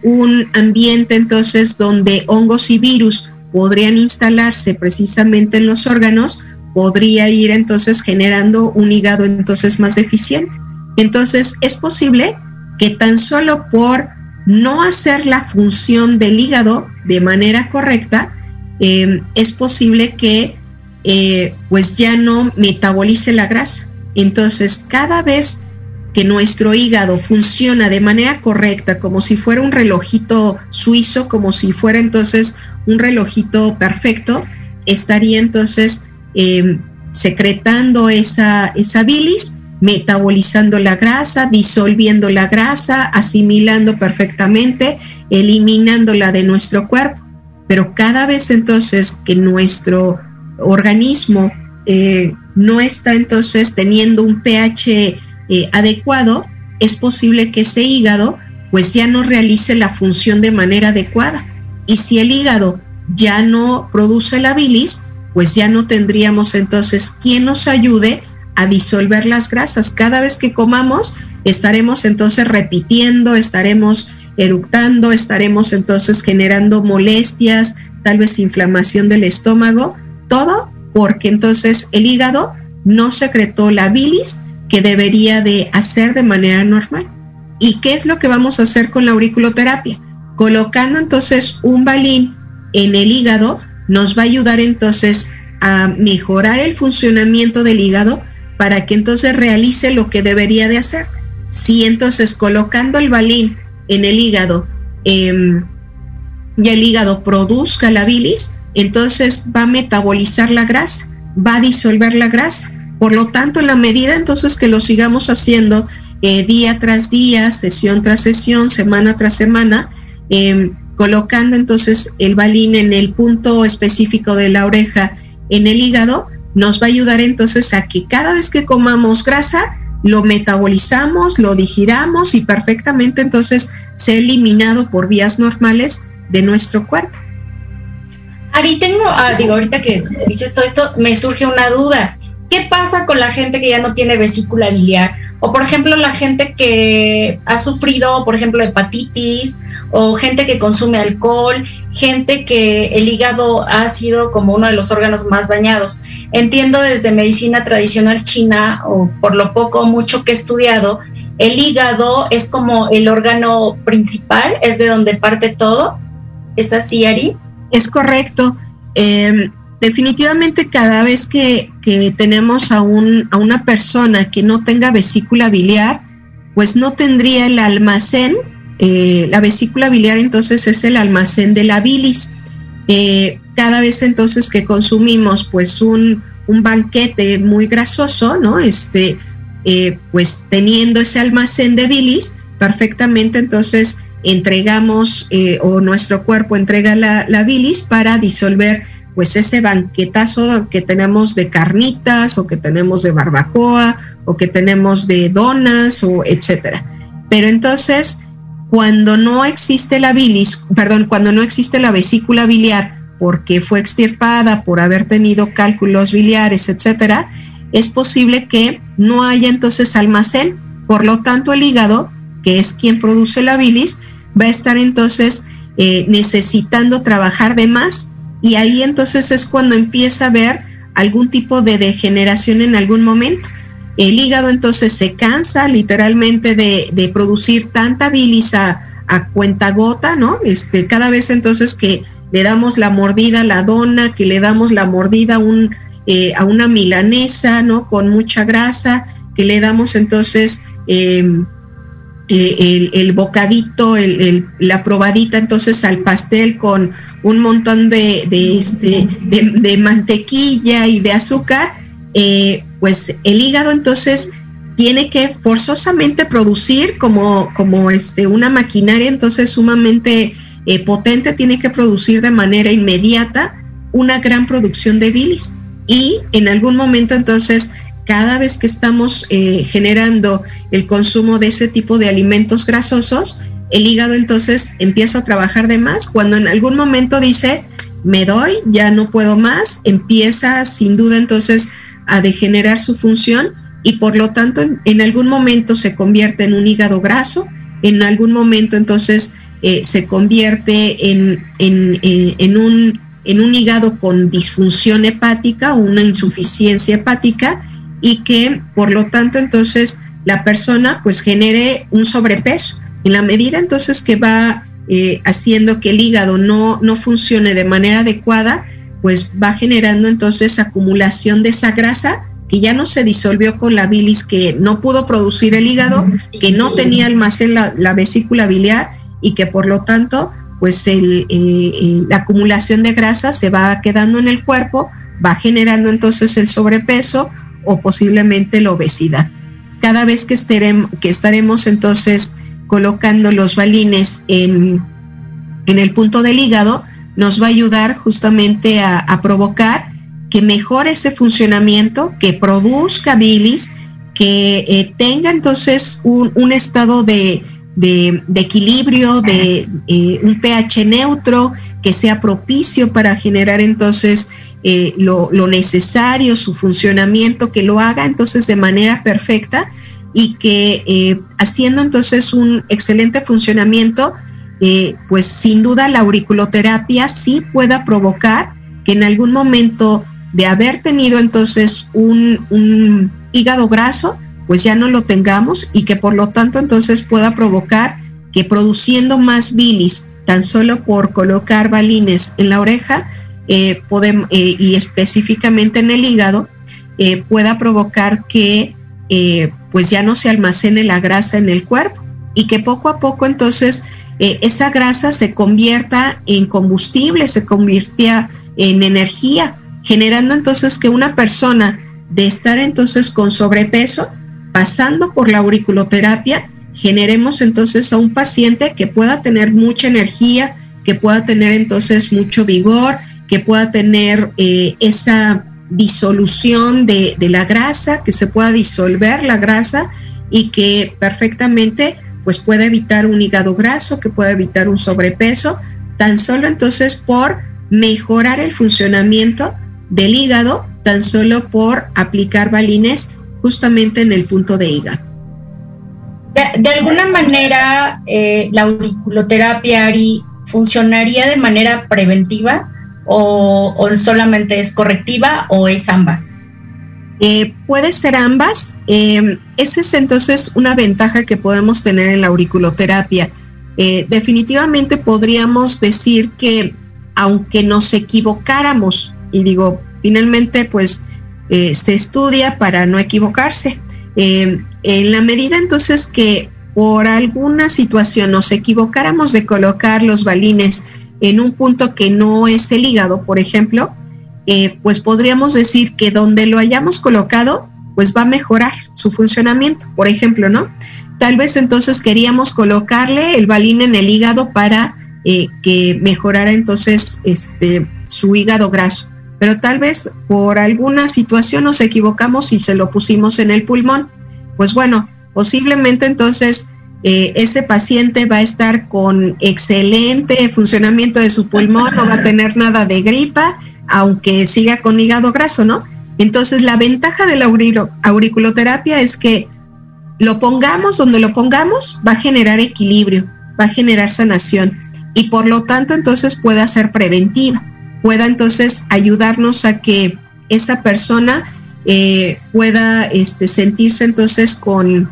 un ambiente entonces donde hongos y virus podrían instalarse precisamente en los órganos, podría ir entonces generando un hígado entonces más deficiente. Entonces es posible que tan solo por no hacer la función del hígado de manera correcta, eh, es posible que eh, pues ya no metabolice la grasa. Entonces, cada vez que nuestro hígado funciona de manera correcta, como si fuera un relojito suizo, como si fuera entonces un relojito perfecto, estaría entonces eh, secretando esa, esa bilis, metabolizando la grasa, disolviendo la grasa, asimilando perfectamente, eliminándola de nuestro cuerpo. Pero cada vez entonces que nuestro organismo eh, no está entonces teniendo un pH eh, adecuado, es posible que ese hígado pues ya no realice la función de manera adecuada. Y si el hígado ya no produce la bilis, pues ya no tendríamos entonces quien nos ayude a disolver las grasas. Cada vez que comamos, estaremos entonces repitiendo, estaremos eructando, estaremos entonces generando molestias, tal vez inflamación del estómago, todo porque entonces el hígado no secretó la bilis que debería de hacer de manera normal. ¿Y qué es lo que vamos a hacer con la auriculoterapia? Colocando entonces un balín en el hígado nos va a ayudar entonces a mejorar el funcionamiento del hígado para que entonces realice lo que debería de hacer. Si entonces colocando el balín en el hígado eh, y el hígado produzca la bilis, entonces va a metabolizar la grasa, va a disolver la grasa. Por lo tanto, en la medida entonces que lo sigamos haciendo eh, día tras día, sesión tras sesión, semana tras semana, eh, colocando entonces el balín en el punto específico de la oreja en el hígado, nos va a ayudar entonces a que cada vez que comamos grasa, lo metabolizamos, lo digiramos y perfectamente entonces sea eliminado por vías normales de nuestro cuerpo. Ari, tengo, ah, digo, ahorita que dices todo esto, me surge una duda. ¿Qué pasa con la gente que ya no tiene vesícula biliar? O por ejemplo, la gente que ha sufrido, por ejemplo, hepatitis, o gente que consume alcohol, gente que el hígado ha sido como uno de los órganos más dañados. Entiendo desde medicina tradicional china, o por lo poco o mucho que he estudiado, el hígado es como el órgano principal, es de donde parte todo. ¿Es así, Ari? Es correcto. Eh, definitivamente cada vez que, que tenemos a, un, a, una persona que no tenga vesícula biliar, pues no tendría el almacén. Eh, la vesícula biliar entonces es el almacén de la bilis. Eh, cada vez entonces que consumimos pues un, un banquete muy grasoso, ¿no? Este, eh, pues teniendo ese almacén de bilis, perfectamente entonces entregamos o nuestro cuerpo entrega la, la, bilis para disolver pues ese banquetazo que tenemos de carnitas o que tenemos de barbacoa o que tenemos de donas o etcétera. Pero entonces, cuando no existe la bilis, perdón, cuando no existe la vesícula biliar porque fue extirpada por haber tenido cálculos biliares, etcétera, es posible que no haya entonces almacén. Por lo tanto, el hígado, que es quien produce la bilis, va a estar entonces eh, necesitando trabajar de más y ahí entonces es cuando empieza a haber algún tipo de degeneración en algún momento. El hígado entonces se cansa literalmente de, producir tanta bilis a, a cuenta gota, ¿no? Este, cada vez entonces que le damos la mordida a la dona, que le damos la mordida a, un, eh, a una milanesa, ¿no? Con mucha grasa, que le damos entonces eh, el, el, bocadito, la probadita entonces al pastel con un montón de, este, de mantequilla y de azúcar, eh, pues el hígado entonces tiene que forzosamente producir como, como este, una maquinaria entonces sumamente eh, potente, tiene que producir de manera inmediata una gran producción de bilis. Y en algún momento entonces cada vez que estamos eh, generando el consumo de ese tipo de alimentos grasosos, el hígado entonces empieza a trabajar de más. Cuando en algún momento dice, me doy, ya no puedo más, empieza sin duda entonces a degenerar su función y por lo tanto en, algún momento se convierte en un hígado graso, en algún momento entonces eh, se convierte en, en, eh, en, un, en un hígado con disfunción hepática o una insuficiencia hepática y que por lo tanto entonces la persona pues genere un sobrepeso. En la medida entonces que va eh, haciendo que el hígado no, no funcione de manera adecuada, pues va generando entonces acumulación de esa grasa que ya no se disolvió con la bilis que no pudo producir el hígado, que no tenía almacén la, la vesícula biliar y que por lo tanto pues la acumulación de grasa se va quedando en el cuerpo, va generando entonces el sobrepeso o posiblemente la obesidad. cada vez que, estaremos, que estaremos entonces colocando los balines en, en, el punto del hígado, nos va a ayudar justamente a, provocar que mejore ese funcionamiento, que produzca bilis, que eh, tenga entonces un, un estado de, de, de, equilibrio, de eh, un pH neutro, que sea propicio para generar entonces eh, lo, necesario, su funcionamiento, que lo haga entonces de manera perfecta y que eh, haciendo entonces un excelente funcionamiento, eh, pues sin duda la auriculoterapia sí pueda provocar que en algún momento de haber tenido entonces un, un hígado graso, pues ya no lo tengamos y que por lo tanto entonces pueda provocar que produciendo más bilis tan solo por colocar balines en la oreja eh, eh, y específicamente en el hígado, eh, pueda provocar que pues ya no se almacene la grasa en el cuerpo y que poco a poco entonces esa grasa se convierta en combustible, se convierta en energía, generando entonces que una persona de estar entonces con sobrepeso, pasando por la auriculoterapia, generemos entonces a un paciente que pueda tener mucha energía, que pueda tener entonces mucho vigor, que pueda tener eh, esa disolución de, de, la grasa, que se pueda disolver la grasa y que perfectamente pues pueda evitar un hígado graso, que pueda evitar un sobrepeso, tan solo entonces por mejorar el funcionamiento del hígado, tan solo por aplicar balines justamente en el punto de hígado. De, alguna manera, eh, la auriculoterapia, Ari, funcionaría de manera preventiva o, solamente es correctiva o es ambas? Eh, puede ser ambas. Eh, esa es entonces una ventaja que podemos tener en la auriculoterapia. Eh, definitivamente podríamos decir que aunque nos equivocáramos, y digo, finalmente pues se estudia para no equivocarse, en la medida entonces que por alguna situación nos equivocáramos de colocar los balines en un punto que no es el hígado, por ejemplo, eh, pues podríamos decir que donde lo hayamos colocado, pues va a mejorar su funcionamiento, por ejemplo, ¿no? Tal vez entonces queríamos colocarle el balín en el hígado para eh, que mejorara entonces este, su hígado graso, pero tal vez por alguna situación nos equivocamos y se lo pusimos en el pulmón. Pues bueno, posiblemente entonces eh, ese paciente va a estar con excelente funcionamiento de su pulmón, no va a tener nada de gripa, aunque siga con hígado graso, ¿no? Entonces la ventaja de la auriculoterapia es que lo pongamos donde lo pongamos, va a generar equilibrio, va a generar sanación y por lo tanto entonces pueda ser preventiva, pueda entonces ayudarnos a que esa persona eh, pueda este, sentirse entonces con,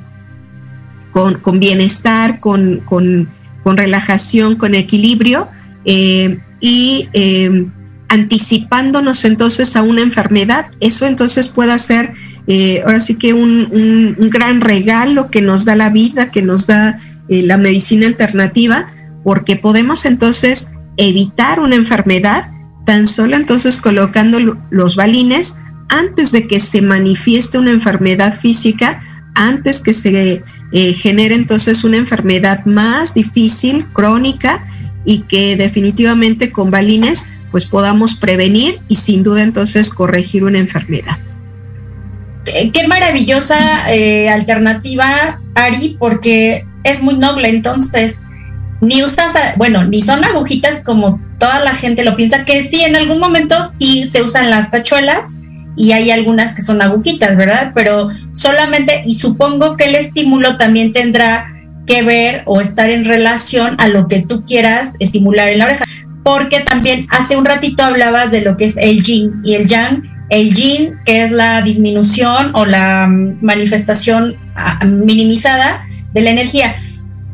con, con bienestar, con, con, con, relajación, con equilibrio eh, y eh, anticipándonos entonces a una enfermedad. Eso entonces puede ser eh, ahora sí que un, un, un, gran regalo que nos da la vida, que nos da eh, la medicina alternativa, porque podemos entonces evitar una enfermedad tan solo entonces colocando los balines antes de que se manifieste una enfermedad física, antes que se eh, genere entonces una enfermedad más difícil, crónica, y que definitivamente con balines pues podamos prevenir y sin duda entonces corregir una enfermedad. Qué maravillosa eh, alternativa, Ari, porque es muy noble. Entonces, ni usas, bueno, ni son agujitas como toda la gente lo piensa, que sí, en algún momento sí se usan las tachuelas y hay algunas que son agujitas, ¿verdad? Pero solamente, y supongo que el estímulo también tendrá que ver o estar en relación a lo que tú quieras estimular en la oreja. Porque también hace un ratito hablabas de lo que es el yin y el yang. El yin, que es la disminución o la manifestación minimizada de la energía.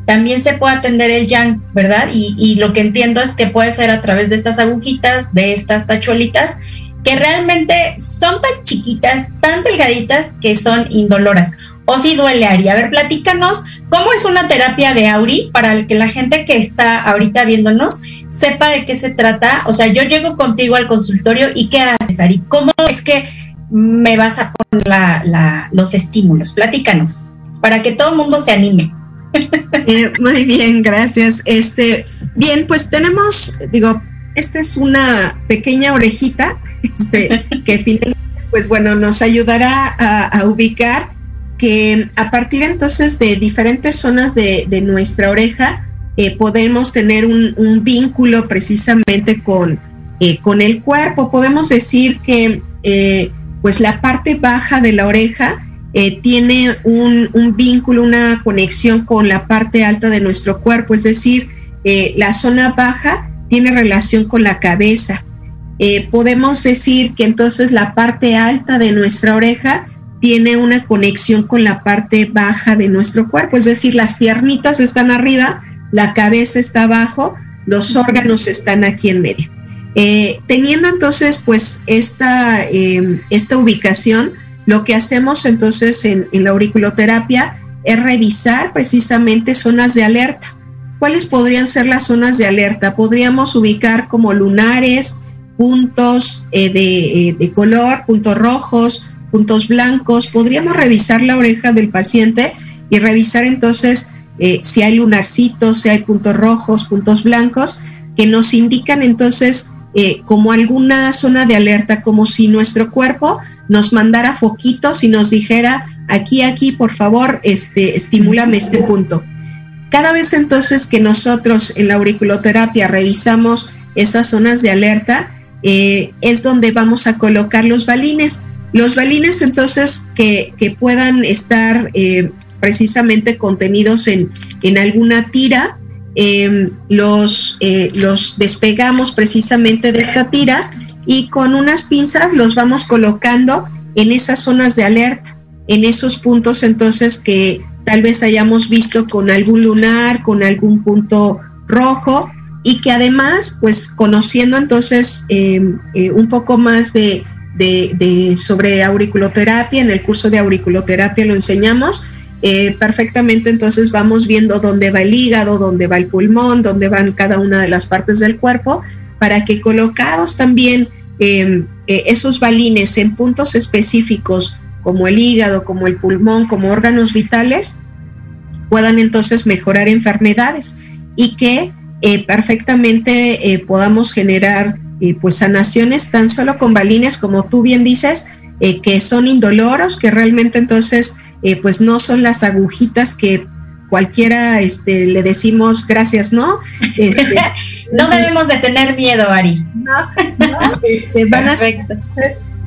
También se puede atender el yang, ¿verdad? Y, y lo que entiendo es que puede ser a través de estas agujitas, de estas tachuelitas, que realmente son tan chiquitas, tan delgaditas, que son indoloras. O si duele, Ari. A ver, platícanos cómo es una terapia de Auri para que la gente que está ahorita viéndonos sepa de qué se trata. O sea, yo llego contigo al consultorio y qué haces, Ari. ¿Cómo es que me vas a poner los estímulos? Platícanos, para que todo el mundo se anime. Eh, muy bien, gracias. Este, bien, pues tenemos, digo, esta es una pequeña orejita, este, que finalmente, pues bueno, nos ayudará a, ubicar que a partir entonces de diferentes zonas de, nuestra oreja, eh, podemos tener un, vínculo precisamente con, eh, con el cuerpo. Podemos decir que pues la parte baja de la oreja eh, tiene un, vínculo, una conexión con la parte alta de nuestro cuerpo, es decir, eh, la zona baja tiene relación con la cabeza. Eh, podemos decir que entonces la parte alta de nuestra oreja tiene una conexión con la parte baja de nuestro cuerpo, es decir, las piernitas están arriba, la cabeza está abajo, los órganos están aquí en medio. teniendo entonces pues esta, esta ubicación, lo que hacemos entonces en, la auriculoterapia es revisar precisamente zonas de alerta. ¿Cuáles podrían ser las zonas de alerta? Podríamos ubicar como lunares, puntos eh, eh, de, color, puntos rojos, puntos blancos. Podríamos revisar la oreja del paciente y revisar entonces eh, si hay lunarcitos, si hay puntos rojos, puntos blancos, que nos indican entonces como alguna zona de alerta, como si nuestro cuerpo nos mandara foquitos y nos dijera, aquí, aquí, por favor, este, estimúlame este punto. Cada vez entonces que nosotros en la auriculoterapia revisamos esas zonas de alerta, eh, es donde vamos a colocar los balines. Los balines entonces que, puedan estar eh, precisamente contenidos en, alguna tira, em, los, eh, los despegamos precisamente de esta tira y con unas pinzas los vamos colocando en esas zonas de alerta, en esos puntos entonces que tal vez hayamos visto con algún lunar, con algún punto rojo y que además, pues conociendo entonces em, eh, un poco más de, sobre auriculoterapia, en el curso de auriculoterapia lo enseñamos, eh, perfectamente entonces vamos viendo dónde va el hígado, dónde va el pulmón, dónde van cada una de las partes del cuerpo, para que colocados también eh, esos balines en puntos específicos como el hígado, como el pulmón, como órganos vitales, puedan entonces mejorar enfermedades y que eh, perfectamente eh, podamos generar pues sanaciones tan solo con balines como tú bien dices, que son indoloros, que realmente entonces pues no son las agujitas que cualquiera este, le decimos gracias, ¿no? Este, no debemos de tener miedo, Ari. No, este, van a ser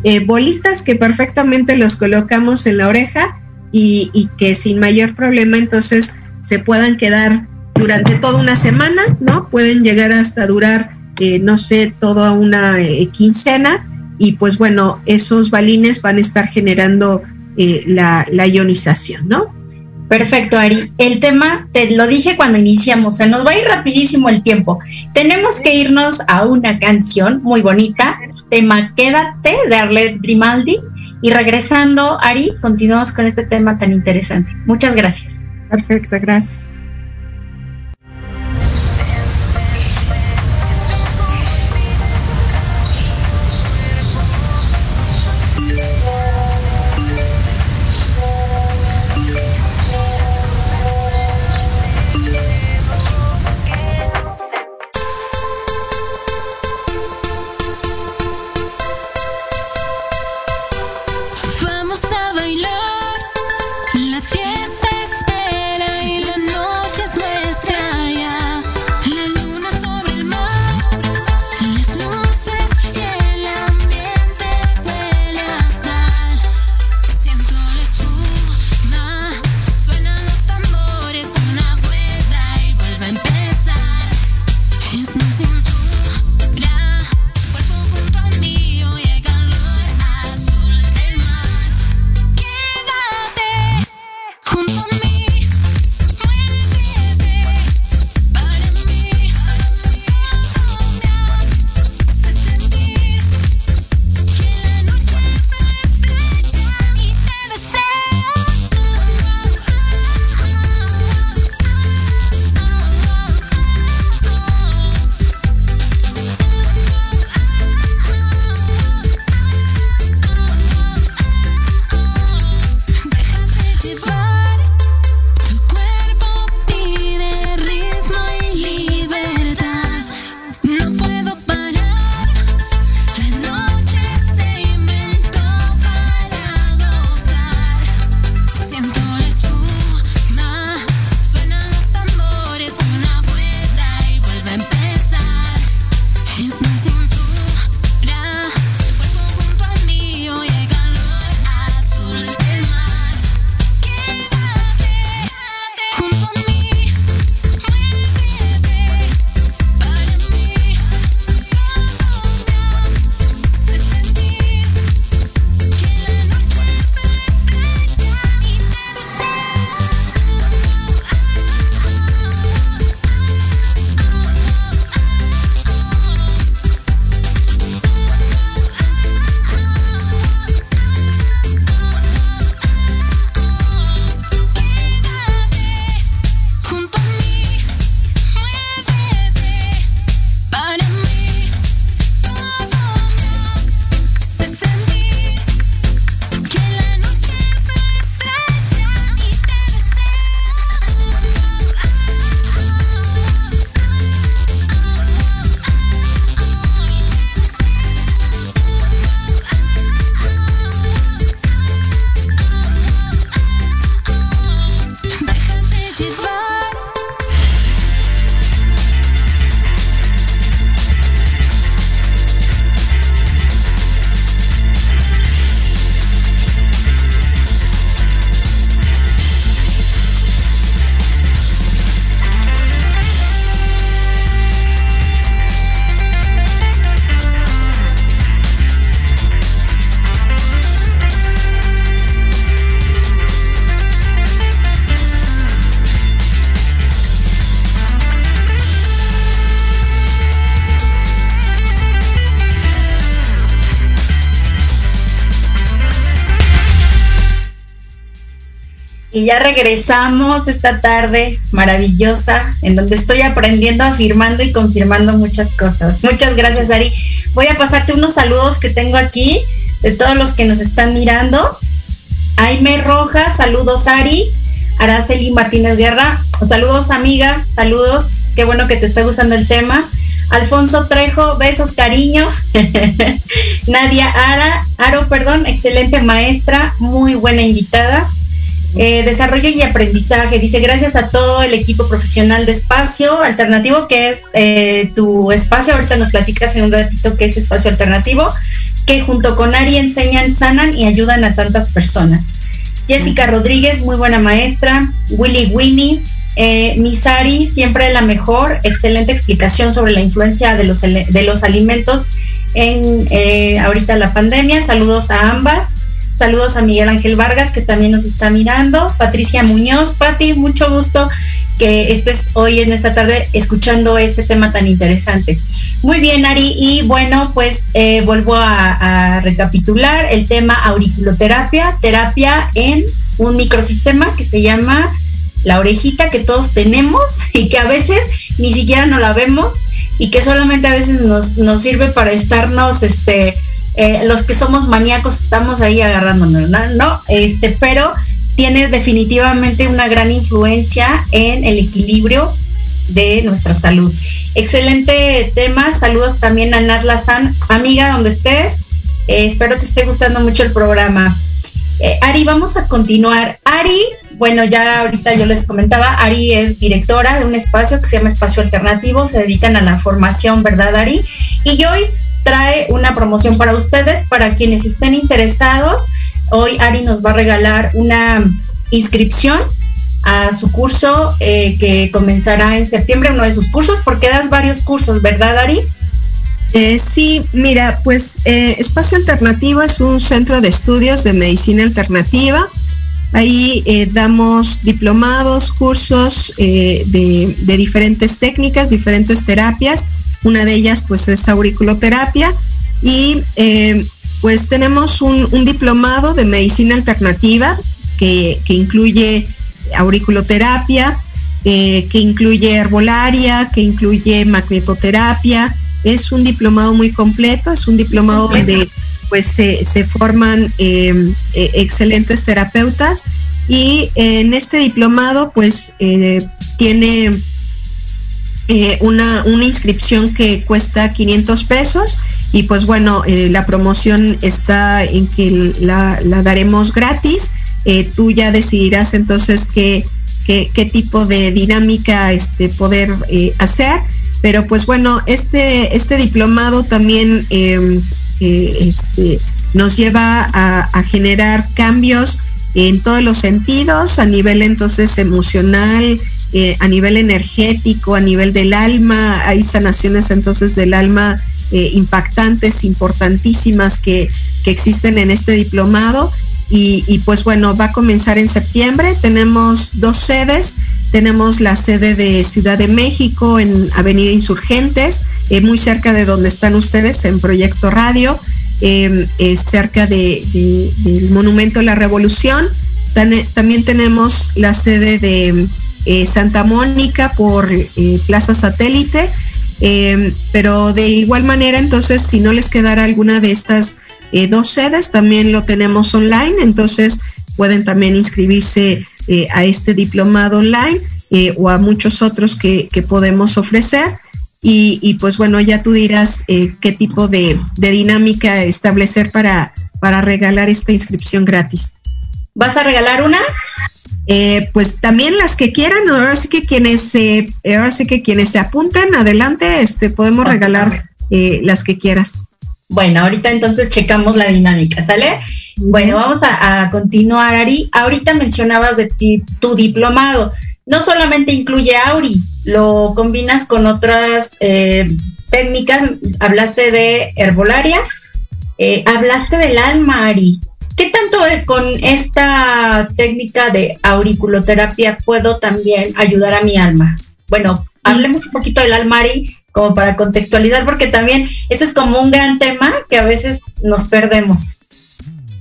eh, bolitas que perfectamente los colocamos en la oreja y, que sin mayor problema entonces se puedan quedar durante toda una semana, ¿no? Pueden llegar hasta durar, eh, no sé, toda una eh, quincena y pues bueno, esos balines van a estar generando la, la ionización, ¿no? Perfecto, Ari. El tema, te lo dije cuando iniciamos, se nos va a ir rapidísimo el tiempo. Tenemos que irnos a una canción muy bonita, tema Quédate de Arlet Grimaldi. Y regresando, Ari, continuamos con este tema tan interesante. Muchas gracias. Perfecto, gracias. Ya regresamos esta tarde maravillosa, en donde estoy aprendiendo, afirmando y confirmando muchas cosas. Muchas gracias, Ari. Voy a pasarte unos saludos que tengo aquí de todos los que nos están mirando. Aime Rojas, saludos, Ari. Araceli Martínez Guerra, saludos, amiga, saludos. Qué bueno que te está gustando el tema. Alfonso Trejo, besos, cariño. Nadia Ara, Aro, perdón, excelente maestra, muy buena invitada. Eh, desarrollo y aprendizaje. Dice, gracias a todo el equipo profesional de Espacio Alternativo, que es eh, tu espacio. Ahorita nos platicas en un ratito qué es Espacio Alternativo, que junto con Ari enseñan, sanan y ayudan a tantas personas. Jessica Rodríguez, muy buena maestra. Willy Winnie, eh, Misari, siempre la mejor. Excelente explicación sobre la influencia de los, de los alimentos en eh, ahorita la pandemia. Saludos a ambas. Saludos a Miguel Ángel Vargas, que también nos está mirando. Patricia Muñoz, Pati, mucho gusto que estés hoy en esta tarde escuchando este tema tan interesante. Muy bien, Ari, y bueno, pues eh, vuelvo a, a, recapitular el tema auriculoterapia, terapia en un microsistema que se llama la orejita que todos tenemos y que a veces ni siquiera no la vemos y que solamente a veces nos, nos sirve para estarnos, este, eh, los que somos maníacos estamos ahí agarrándonos, ¿no? Este, pero tiene definitivamente una gran influencia en el equilibrio de nuestra salud. Excelente tema, saludos también a Nat Lazan, amiga donde estés, eh, espero te esté gustando mucho el programa. Eh, Ari, vamos a continuar. Ari, bueno, ya ahorita yo les comentaba, Ari es directora de un espacio que se llama Espacio Alternativo, se dedican a la formación, ¿verdad, Ari? Y hoy trae una promoción para ustedes, para quienes estén interesados. Hoy Ari nos va a regalar una inscripción a su curso eh, que comenzará en septiembre, uno de sus cursos, porque das varios cursos, ¿verdad, Ari? Eh, sí, mira, pues eh, Espacio Alternativo es un centro de estudios de medicina alternativa. Ahí damos diplomados, cursos de, diferentes técnicas, diferentes terapias. Una de ellas pues es auriculoterapia y eh, pues tenemos un, un, diplomado de medicina alternativa que, que incluye auriculoterapia, que incluye herbolaria, que incluye magnetoterapia, es un diplomado muy completo, es un diplomado donde pues se, se forman eh, eh, excelentes terapeutas y en este diplomado pues eh, una, una, inscripción que cuesta 500 pesos y pues bueno, la promoción está en que la, la daremos gratis, tú ya decidirás entonces qué, qué, qué tipo de dinámica este, poder hacer. Pero pues bueno, este, este diplomado también eh, eh, este, nos lleva a, generar cambios en todos los sentidos, a nivel entonces emocional, eh, a nivel energético, a nivel del alma, hay sanaciones entonces del alma eh, impactantes, importantísimas que, que existen en este diplomado. Y, pues bueno, va a comenzar en septiembre. Tenemos dos sedes. Tenemos la sede de Ciudad de México en Avenida Insurgentes, eh, muy cerca de donde están ustedes en Proyecto Radio, eh, eh, cerca de, de, del Monumento de la Revolución. También tenemos la sede de Santa Mónica por Plaza Satélite. pero de igual manera, entonces, si no les quedara alguna de estas eh, dos sedes, también lo tenemos online, entonces pueden también inscribirse eh, a este diplomado online eh, o a muchos otros que, podemos ofrecer. Y, pues bueno, ya tú dirás qué tipo de, de, dinámica establecer para, para regalar esta inscripción gratis. ¿Vas a regalar una? Eh, pues también las que quieran, ahora sí que quienes eh, ahora sí que quienes se apunten adelante, este podemos regalar eh, las que quieras. Bueno, ahorita entonces checamos la dinámica, ¿sale? Bueno, vamos a, a continuar, Ari. Ahorita mencionabas de ti, tu diplomado. No solamente incluye Auri, lo combinas con otras eh, técnicas. Hablaste de herbolaria, eh, hablaste del alma, Ari. ¿Qué tanto con esta técnica de auriculoterapia puedo también ayudar a mi alma? Bueno, hablemos un poquito del alma, Ari, como para contextualizar, porque también ese es como un gran tema que a veces nos perdemos.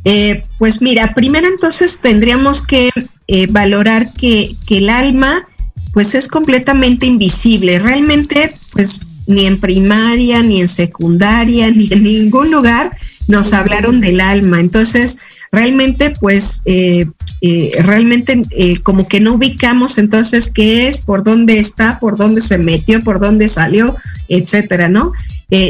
Eh, pues mira, primero entonces tendríamos que eh, valorar que, que, el alma pues es completamente invisible. Realmente pues ni en primaria, ni en secundaria, ni en ningún lugar nos hablaron del alma. Entonces, realmente pues eh, eh, realmente eh, como que no ubicamos entonces qué es, por dónde está, por dónde se metió, por dónde salió, etcétera, ¿no?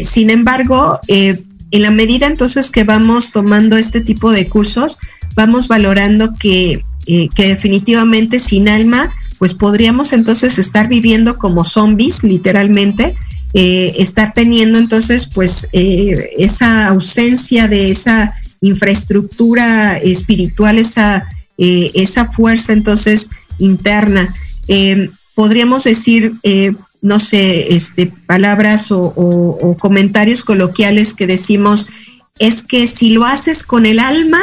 sin embargo, en la medida entonces que vamos tomando este tipo de cursos, vamos valorando que, que definitivamente sin alma, pues podríamos entonces estar viviendo como zombies, literalmente, estar teniendo entonces pues esa ausencia de esa infraestructura espiritual, esa, eh, esa fuerza entonces interna. Eh, podríamos decir, eh, no sé, este, palabras o, comentarios coloquiales que decimos, es que si lo haces con el alma,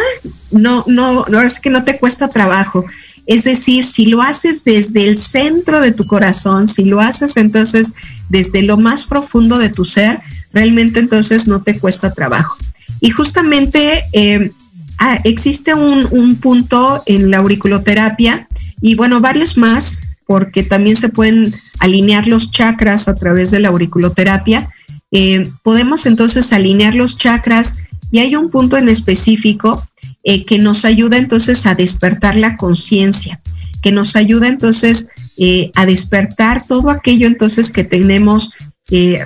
no, no, no es que no te cuesta trabajo. Es decir, si lo haces desde el centro de tu corazón, si lo haces entonces desde lo más profundo de tu ser, realmente entonces no te cuesta trabajo. Y justamente eh, ah, existe un, punto en la auriculoterapia y bueno, varios más, porque también se pueden alinear los chakras a través de la auriculoterapia. Eh, podemos entonces alinear los chakras y hay un punto en específico eh, que nos ayuda entonces a despertar la conciencia, que nos ayuda entonces a despertar todo aquello entonces que tenemos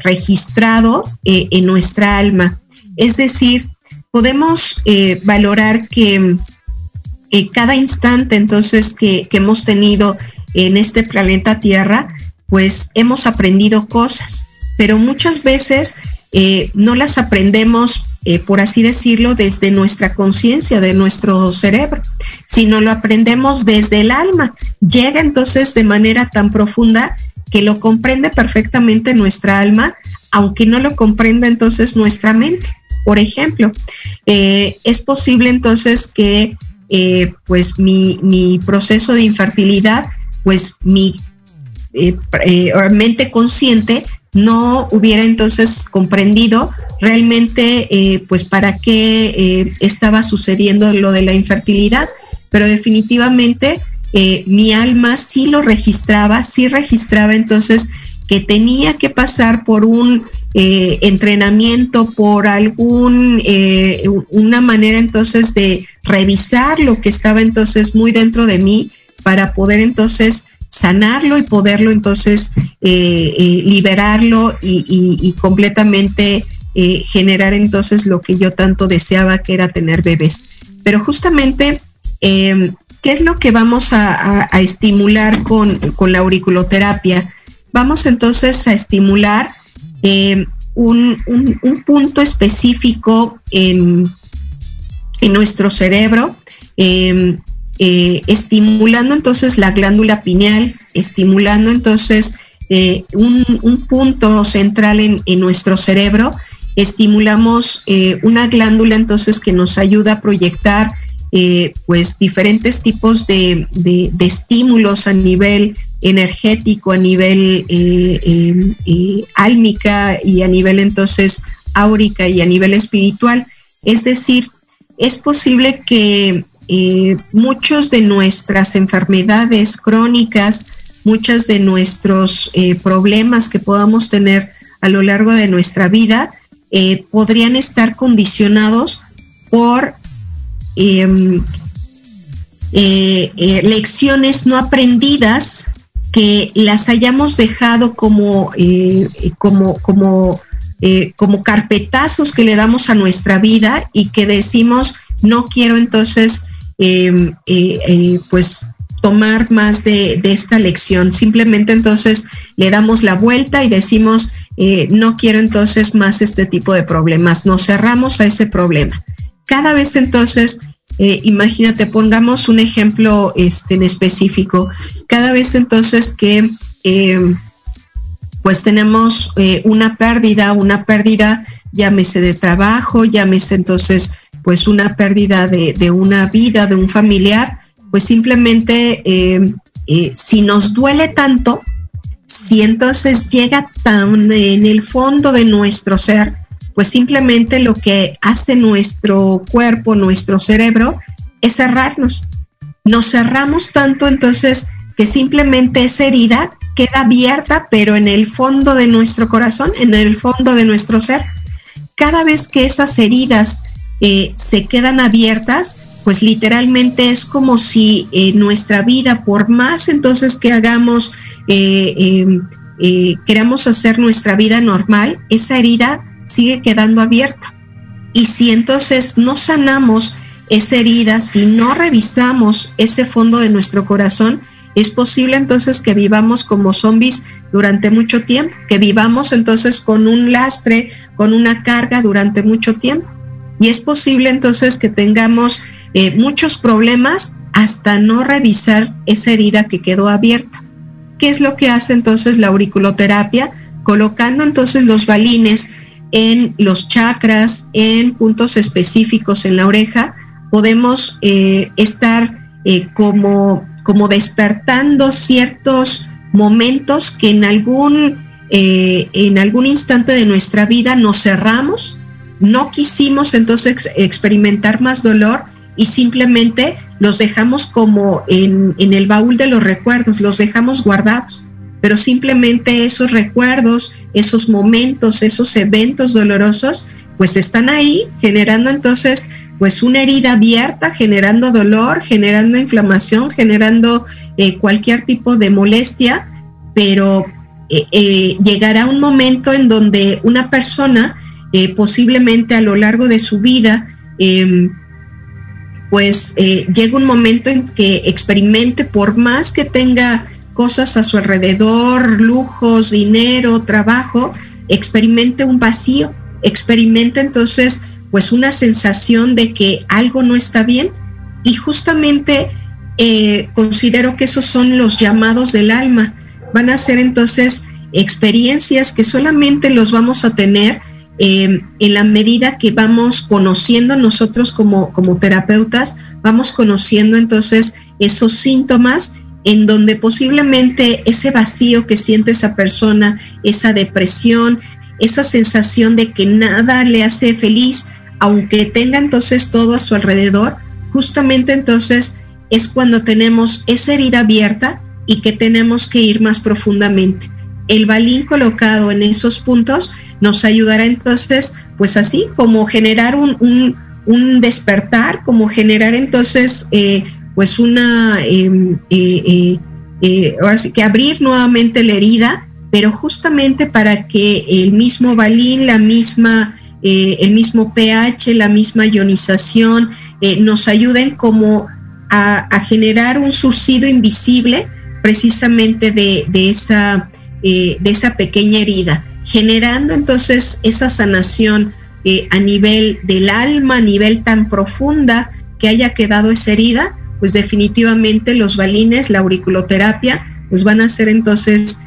registrado en nuestra alma. Es decir, podemos eh, valorar que eh, cada instante entonces que, hemos tenido en este planeta Tierra, pues hemos aprendido cosas, pero muchas veces eh, no las aprendemos, por así decirlo, desde nuestra conciencia, de nuestro cerebro, sino lo aprendemos desde el alma. Llega entonces de manera tan profunda que lo comprende perfectamente nuestra alma, aunque no lo comprenda entonces nuestra mente. Por ejemplo, eh, es posible entonces que eh, pues mi, proceso de infertilidad, pues mi eh, mente consciente no hubiera entonces comprendido realmente pues para qué estaba sucediendo lo de la infertilidad, pero definitivamente mi alma sí lo registraba, sí registraba entonces que tenía que pasar por un eh, entrenamiento, por algún, eh, una manera entonces de revisar lo que estaba entonces muy dentro de mí para poder entonces sanarlo y poderlo entonces eh, liberarlo y, completamente generar entonces lo que yo tanto deseaba que era tener bebés. Pero justamente, ¿qué es lo que vamos a, estimular con, con la auriculoterapia? Vamos entonces a estimular eh, un, punto específico en, nuestro cerebro, em, eh, estimulando entonces la glándula pineal, estimulando entonces eh, un, punto central en, nuestro cerebro, estimulamos una glándula entonces que nos ayuda a proyectar pues diferentes tipos de, de estímulos a nivel energético, a nivel eh, eh, eh, álmica y a nivel entonces áurica y a nivel espiritual. Es decir, es posible que muchos de nuestras enfermedades crónicas, muchos de nuestros problemas que podamos tener a lo largo de nuestra vida, podrían estar condicionados por em, lecciones no aprendidas que las hayamos dejado como, eh, como, eh, como carpetazos que le damos a nuestra vida y que decimos, no quiero entonces, em, eh, pues tomar más de, esta lección. Simplemente entonces le damos la vuelta y decimos, no quiero entonces más este tipo de problemas. Nos cerramos a ese problema. Cada vez entonces eh, imagínate, pongamos un ejemplo este, en específico. Cada vez entonces que eh, pues tenemos eh, una pérdida, una pérdida, llámese de trabajo, llámese entonces pues una pérdida de, de una vida, de un familiar, pues simplemente si nos duele tanto, si entonces llega tan en el fondo de nuestro ser, pues simplemente lo que hace nuestro cuerpo, nuestro cerebro, es cerrarnos. Nos cerramos tanto entonces que simplemente esa herida queda abierta, pero en el fondo de nuestro corazón, en el fondo de nuestro ser. Cada vez que esas heridas eh, se quedan abiertas, pues literalmente es como si eh, nuestra vida, por más entonces que hagamos, eh, em, queramos hacer nuestra vida normal, esa herida sigue quedando abierta. Y si entonces no sanamos esa herida, si no revisamos ese fondo de nuestro corazón, es posible entonces que vivamos como zombies durante mucho tiempo, que vivamos entonces con un lastre, con una carga durante mucho tiempo. Y es posible entonces que tengamos eh, muchos problemas hasta no revisar esa herida que quedó abierta. ¿Qué es lo que hace entonces la auriculoterapia? Colocando entonces los balines en los chakras, en puntos específicos en la oreja, podemos eh, estar eh, como como despertando ciertos momentos que en algún, en algún instante de nuestra vida nos cerramos, no quisimos entonces experimentar más dolor y simplemente los dejamos como en, el baúl de los recuerdos, los dejamos guardados. Pero simplemente esos recuerdos, esos momentos, esos eventos dolorosos, pues están ahí generando entonces pues una herida abierta, generando dolor, generando inflamación, generando eh, cualquier tipo de molestia, pero eh, eh, llegará un momento en donde una persona posiblemente a lo largo de su vida, em, pues llega un momento en que experimente, por más que tenga cosas a su alrededor, lujos, dinero, trabajo, experimente un vacío, experimente entonces pues una sensación de que algo no está bien y justamente eh, considero que esos son los llamados del alma. Van a ser entonces experiencias que solamente los vamos a tener eh, en la medida que vamos conociendo nosotros como, como terapeutas, vamos conociendo entonces esos síntomas en donde posiblemente ese vacío que siente esa persona, esa depresión, esa sensación de que nada le hace feliz, aunque tenga entonces todo a su alrededor, justamente entonces es cuando tenemos esa herida abierta y que tenemos que ir más profundamente. El balín colocado en esos puntos nos ayudará entonces, pues así, como generar un, despertar, como generar entonces, eh, pues una, em, eh, eh, ahora sí que abrir nuevamente la herida, pero justamente para que el mismo balín, la misma eh, el mismo pH, la misma ionización, eh, nos ayuden como a, generar un surcido invisible precisamente de, esa, eh, de esa pequeña herida, generando entonces esa sanación a nivel del alma, a nivel tan profunda que haya quedado esa herida, pues definitivamente los balines, la auriculoterapia, pues van a ser entonces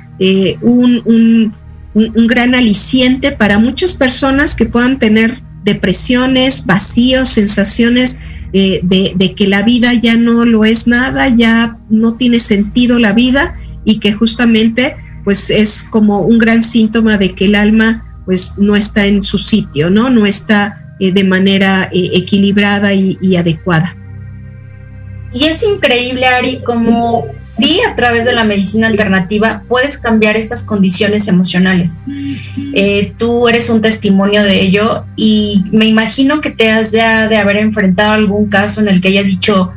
un un, gran aliciente para muchas personas que puedan tener depresiones, vacíos, sensaciones eh, de, que la vida ya no lo es nada, ya no tiene sentido la vida y que justamente pues es como un gran síntoma de que el alma pues no está en su sitio, ¿no? No está eh, de manera eh, equilibrada y adecuada. Y es increíble, Ari, como sí a través de la medicina alternativa puedes cambiar estas condiciones emocionales. Eh, tú eres un testimonio de ello y me imagino que te has ya de haber enfrentado algún caso en el que hayas dicho,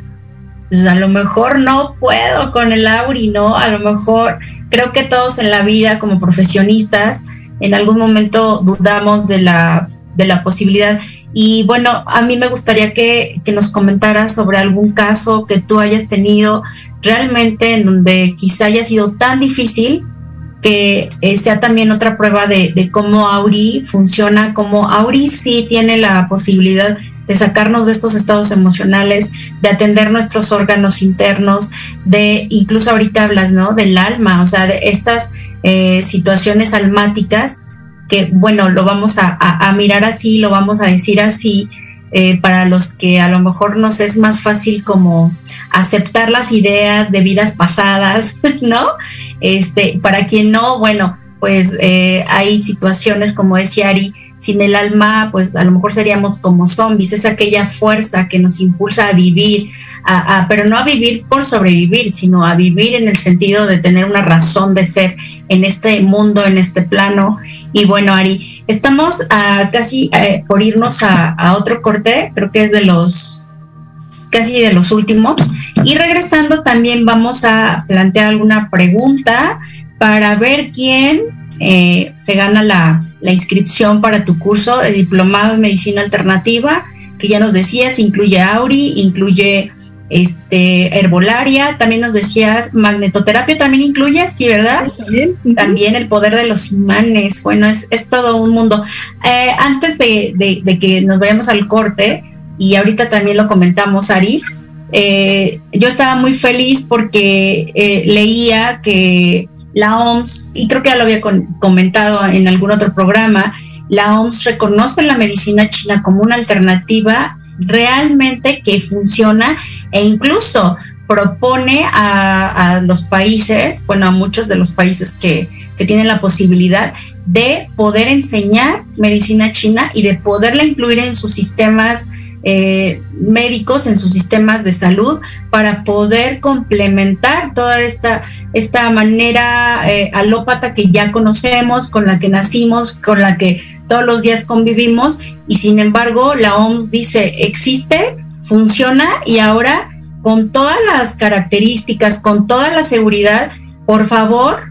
pues a lo mejor no puedo con el Auri, ¿no? A lo mejor creo que todos en la vida como profesionistas en algún momento dudamos de la, de la posibilidad y bueno, a mí me gustaría que, nos comentaras sobre algún caso que tú hayas tenido realmente en donde quizá haya sido tan difícil que eh, sea también otra prueba de, cómo Auri funciona, cómo Auri sí tiene la posibilidad de sacarnos de estos estados emocionales, de atender nuestros órganos internos, de incluso ahorita hablas, ¿no? Del alma, o sea, de estas eh, situaciones almáticas que, bueno, lo vamos a, mirar así, lo vamos a decir así, eh, para los que a lo mejor nos es más fácil como aceptar las ideas de vidas pasadas, ¿no? Este, para quien no, bueno, pues eh, hay situaciones, como decía Ari, sin el alma, pues a lo mejor seríamos como zombies, es aquella fuerza que nos impulsa a vivir, a, pero no a vivir por sobrevivir, sino a vivir en el sentido de tener una razón de ser en este mundo, en este plano. Y bueno, Ari, estamos casi eh, por irnos a, otro corte, creo que es de los casi de los últimos. Y regresando también vamos a plantear alguna pregunta para ver quién eh, se gana la, inscripción para tu curso de diplomado en medicina alternativa, que ya nos decías, incluye Auri, incluye este herbolaria, también nos decías magnetoterapia también incluye, sí, ¿verdad? también. el poder de los imanes, bueno, es, todo un mundo. Eh, antes de, que nos vayamos al corte, y ahorita también lo comentamos, Ari, eh, yo estaba muy feliz porque leía que la OMS, y creo que ya lo había comentado en algún otro programa, la OMS reconoce la medicina china como una alternativa realmente que funciona e incluso propone a, los países, bueno, a muchos de los países que, que, tienen la posibilidad de poder enseñar medicina china y de poderla incluir en sus sistemas eh, médicos en sus sistemas de salud para poder complementar toda esta, esta manera eh, alópata que ya conocemos, con la que nacimos, con la que todos los días convivimos. Y sin embargo la OMS dice existe, funciona y ahora con todas las características, con toda la seguridad, por favor,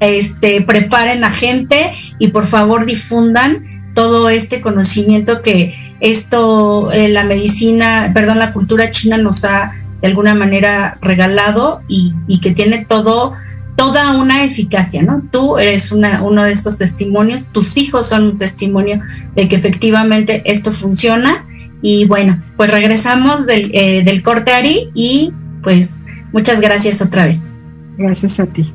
este, preparen a gente y por favor difundan todo este conocimiento que, esto eh, la medicina, perdón, la cultura china nos ha de alguna manera regalado y, que tiene todo, toda una eficacia, ¿no? Tú eres una, uno de esos testimonios, tus hijos son un testimonio de que efectivamente esto funciona. Y bueno, pues regresamos del, eh, del corte Ari y pues muchas gracias otra vez. Gracias a ti.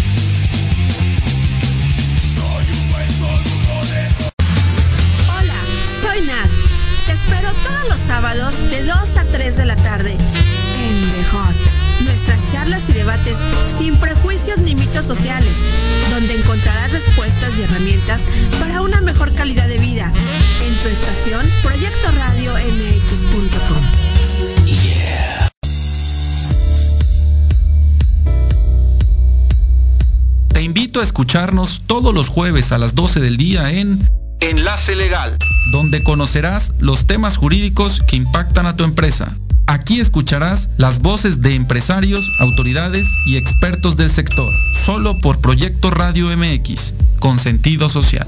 De 2 a 3 de la tarde en The Hot. Nuestras charlas y debates sin prejuicios ni mitos sociales, donde encontrarás respuestas y herramientas para una mejor calidad de vida en tu estación Proyecto Radio MX.com. Te invito a escucharnos todos los jueves a las 12 del día en Enlace Legal, donde conocerás los temas jurídicos que impactan a tu empresa. Aquí escucharás las voces de empresarios, autoridades y expertos del sector, solo por Proyecto Radio MX, con sentido social.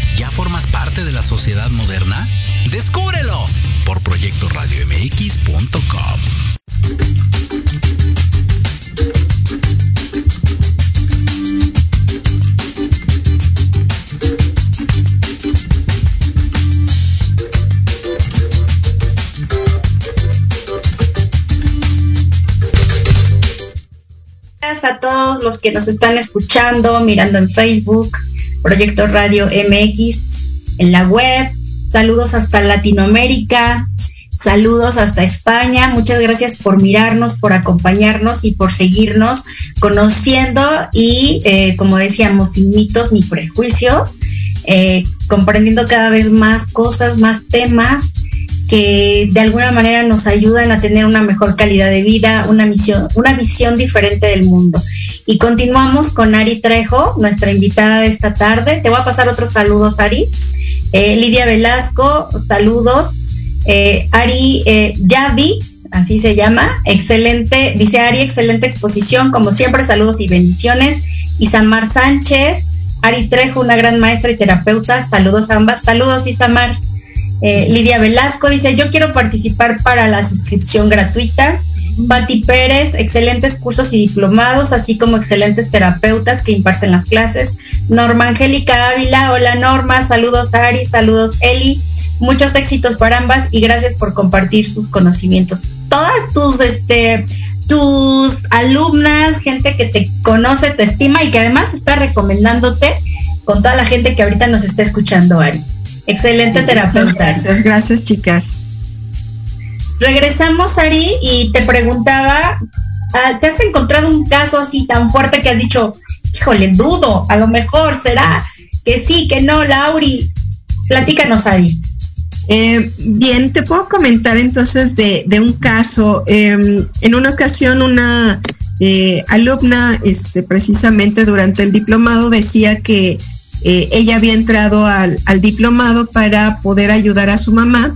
¿Ya formas parte de la sociedad moderna? ¡Descúbrelo! Por proyectoradiomx.com. a todos los que nos están escuchando, mirando en Facebook, Proyecto Radio MX, en la web. Saludos hasta Latinoamérica, saludos hasta España. Muchas gracias por mirarnos, por acompañarnos y por seguirnos conociendo y, eh, como decíamos, sin mitos ni prejuicios, eh, comprendiendo cada vez más cosas, más temas que de alguna manera nos ayudan a tener una mejor calidad de vida, una, misión, una visión diferente del mundo. Y continuamos con Ari Trejo, nuestra invitada de esta tarde. Te voy a pasar otros saludos, Ari. Eh, Lidia Velasco, saludos. Eh, Ari eh, Yavi, así se llama, excelente, dice Ari, excelente exposición, como siempre, saludos y bendiciones. Isamar Sánchez, Ari Trejo, una gran maestra y terapeuta, saludos a ambas, saludos Isamar. Eh, Lidia Velasco dice, yo quiero participar para la suscripción gratuita. Pati Pérez, excelentes cursos y diplomados, así como excelentes terapeutas que imparten las clases. Norma Angélica Ávila, hola Norma, saludos Ari, saludos Eli, muchos éxitos para ambas y gracias por compartir sus conocimientos. Todas tus, este, tus alumnas, gente que te conoce, te estima y que además está recomendándote con toda la gente que ahorita nos está escuchando, Ari. Excelente terapeuta. Gracias, gracias chicas. Regresamos, Ari, y te preguntaba, ah, ¿te has encontrado un caso así tan fuerte que has dicho, híjole, dudo, a lo mejor será que sí, que no, Lauri? Platícanos, Ari. Eh, bien, te puedo comentar entonces de, un caso. Em, en una ocasión una eh, alumna, este, precisamente durante el diplomado, decía que eh, ella había entrado al, diplomado para poder ayudar a su mamá,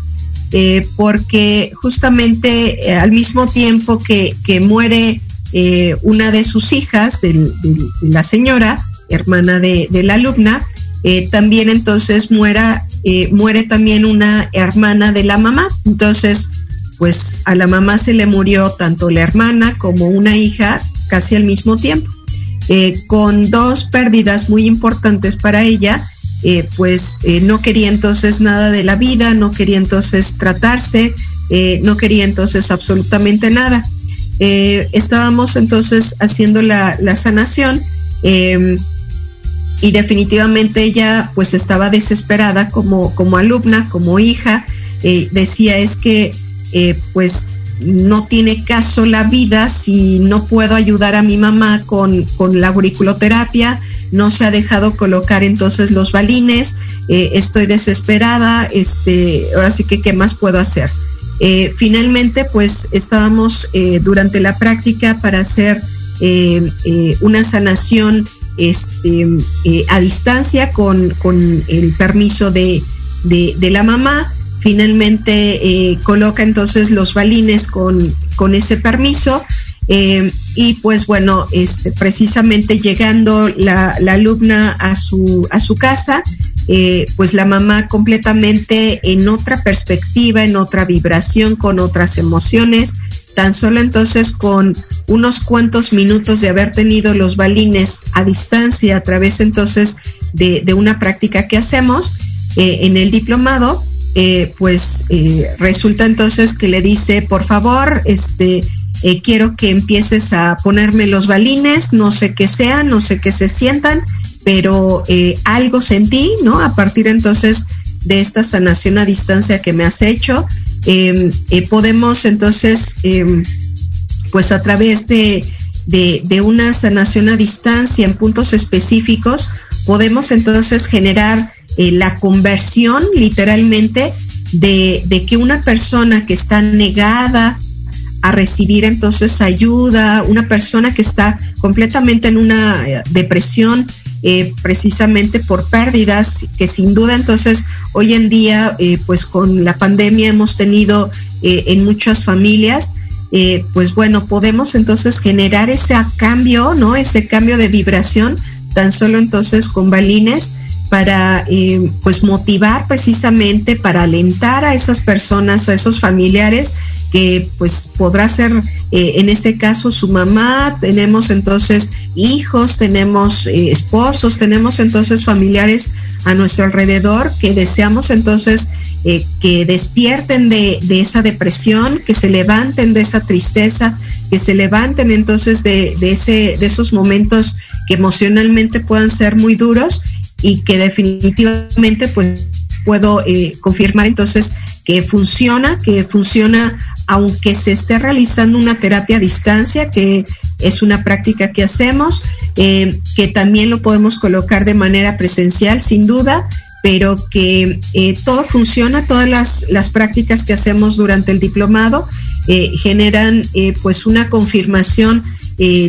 eh, porque justamente eh, al mismo tiempo que, muere una de sus hijas, de, la señora, hermana de, la alumna, también entonces muera, muere también una hermana de la mamá. Entonces, pues a la mamá se le murió tanto la hermana como una hija casi al mismo tiempo. Eh, con dos pérdidas muy importantes para ella, eh, pues eh, no quería entonces nada de la vida, no quería entonces tratarse, no quería entonces absolutamente nada. estábamos entonces haciendo la, la sanación em, y definitivamente ella pues estaba desesperada como, como alumna, como hija, decía es que pues no tiene caso la vida si no puedo ayudar a mi mamá con, la auriculoterapia, no se ha dejado colocar entonces los balines, eh, estoy desesperada, este, ahora sí que qué más puedo hacer. Eh, finalmente, pues estábamos eh, durante la práctica para hacer una sanación este, a distancia con, el permiso de, de la mamá finalmente eh, coloca entonces los balines con, con ese permiso. Eh, y pues bueno, este, precisamente llegando la, alumna a su, a su casa, eh, pues la mamá completamente en otra perspectiva, en otra vibración, con otras emociones, tan solo entonces con unos cuantos minutos de haber tenido los balines a distancia a través entonces de, de una práctica que hacemos en el diplomado, eh, pues eh, resulta entonces que le dice, por favor, este, eh, quiero que empieces a ponerme los balines, no sé qué sean, no sé qué se sientan, pero algo sentí, ¿no? A partir entonces de esta sanación a distancia que me has hecho, em, podemos entonces, em, pues a través de, de una sanación a distancia en puntos específicos, podemos entonces generar eh, la conversión literalmente de, que una persona que está negada a recibir entonces ayuda, una persona que está completamente en una eh, depresión eh, precisamente por pérdidas, que sin duda entonces hoy en día pues con la pandemia hemos tenido en muchas familias, pues bueno, podemos entonces generar ese cambio, ¿no? Ese cambio de vibración tan solo entonces con balines para eh, pues motivar precisamente para alentar a esas personas, a esos familiares que pues podrá ser eh, en este caso su mamá, tenemos entonces hijos, tenemos eh, esposos, tenemos entonces familiares a nuestro alrededor que deseamos entonces que despierten de, esa depresión, que se levanten de esa tristeza, que se levanten entonces de, ese, de esos momentos que emocionalmente puedan ser muy duros y que definitivamente pues puedo eh, confirmar entonces que funciona, que funciona aunque se esté realizando una terapia a distancia, que es una práctica que hacemos, eh, que también lo podemos colocar de manera presencial, sin duda, pero que eh, todo funciona, todas las, prácticas que hacemos durante el diplomado generan pues una confirmación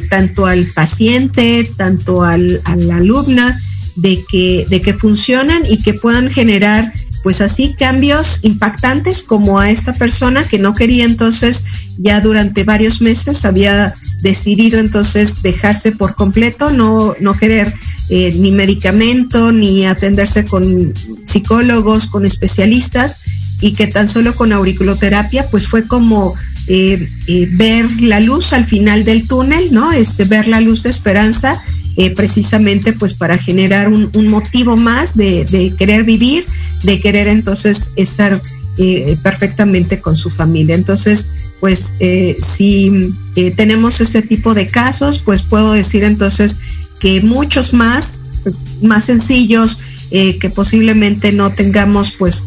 tanto al paciente, tanto al, a alumna, de que, de que funcionan y que puedan generar pues así cambios impactantes como a esta persona que no quería entonces ya durante varios meses había decidido entonces dejarse por completo, no, no querer eh, ni medicamento ni atenderse con psicólogos, con especialistas y que tan solo con auriculoterapia pues fue como eh, eh, ver la luz al final del túnel, ¿no? Este, ver la luz de esperanza eh, precisamente pues para generar un, motivo más de, querer vivir, de querer entonces estar eh, perfectamente con su familia. Entonces, pues eh, si tenemos ese tipo de casos, pues puedo decir entonces que muchos más, pues más sencillos, que posiblemente no tengamos pues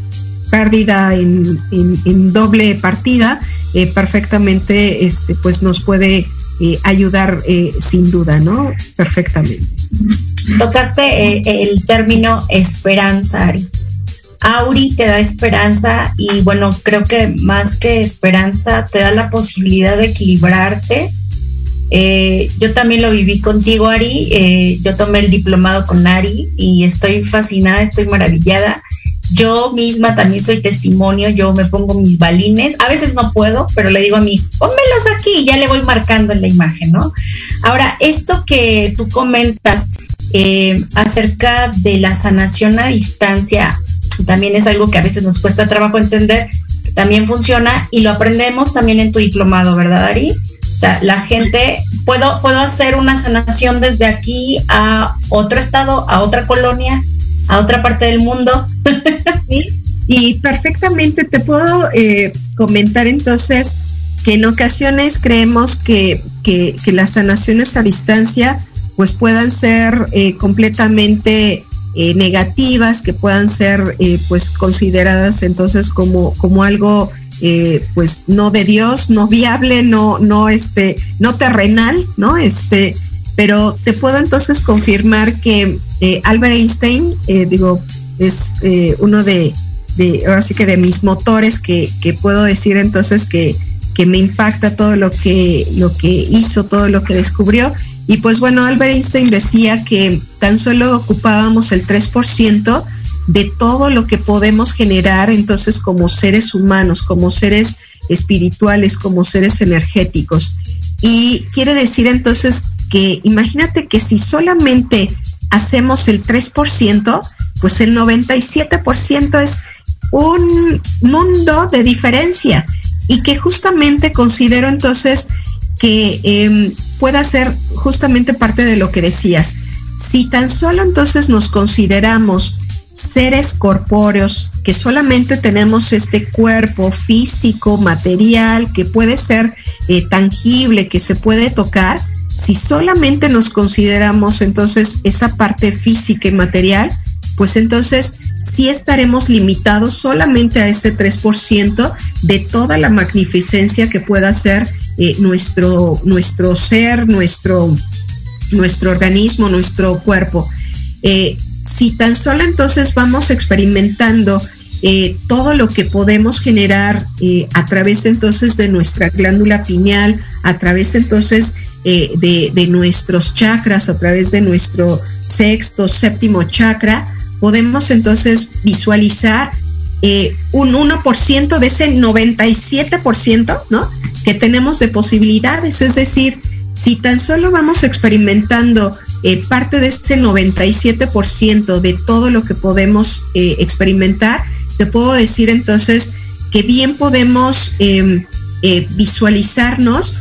pérdida en, en doble partida, perfectamente este, pues nos puede eh, ayudar eh, sin duda, ¿no? Perfectamente. Tocaste eh, el término esperanza, Ari. Auri te da esperanza y bueno, creo que más que esperanza te da la posibilidad de equilibrarte. yo también lo viví contigo, Ari. yo tomé el diplomado con Ari y estoy fascinada, estoy maravillada. Yo misma también soy testimonio, yo me pongo mis balines, a veces no puedo, pero le digo a mí, pónmelos aquí y ya le voy marcando en la imagen, ¿no? Ahora, esto que tú comentas eh, acerca de la sanación a distancia, también es algo que a veces nos cuesta trabajo entender, también funciona y lo aprendemos también en tu diplomado, ¿verdad, Ari? O sea, la gente, puedo, puedo hacer una sanación desde aquí a otro estado, a otra colonia, a otra parte del mundo. y perfectamente te puedo eh, comentar entonces que en ocasiones creemos que, las sanaciones a distancia pues puedan ser eh, completamente eh, negativas, que puedan ser pues consideradas entonces como, como algo pues no de Dios, no viable, no, no este, no terrenal, ¿no? Este, pero te puedo entonces confirmar que eh, Albert Einstein, eh, digo, es eh, uno de, ahora sí que de mis motores que, puedo decir entonces que, que, me impacta todo lo que, lo que hizo, todo lo que descubrió. Y pues bueno, Albert Einstein decía que tan solo ocupábamos el 3% de todo lo que podemos generar entonces como seres humanos, como seres espirituales, como seres energéticos. Y quiere decir entonces que imagínate que si solamente hacemos el 3%, pues el 97% es un mundo de diferencia y que justamente considero entonces que em, pueda ser justamente parte de lo que decías. Si tan solo entonces nos consideramos seres corpóreos, que solamente tenemos este cuerpo físico, material, que puede ser eh, tangible, que se puede tocar, si solamente nos consideramos entonces esa parte física y material, pues entonces sí estaremos limitados solamente a ese 3% de toda la magnificencia que pueda ser eh, nuestro, nuestro ser, nuestro, nuestro organismo, nuestro cuerpo. Eh, si tan solo entonces vamos experimentando eh, todo lo que podemos generar a través entonces de nuestra glándula pineal, a través entonces eh, de, nuestros chakras a través de nuestro sexto, séptimo chakra, podemos entonces visualizar eh, un 1% de ese 97%, ¿no? Que tenemos de posibilidades. Es decir, si tan solo vamos experimentando eh, parte de ese 97% de todo lo que podemos experimentar, te puedo decir entonces que bien podemos em, visualizarnos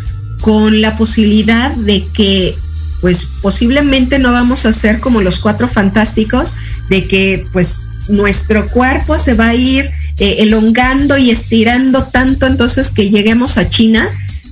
con la posibilidad de que pues posiblemente no vamos a ser como los cuatro fantásticos, de que pues nuestro cuerpo se va a ir eh, elongando y estirando tanto entonces que lleguemos a China,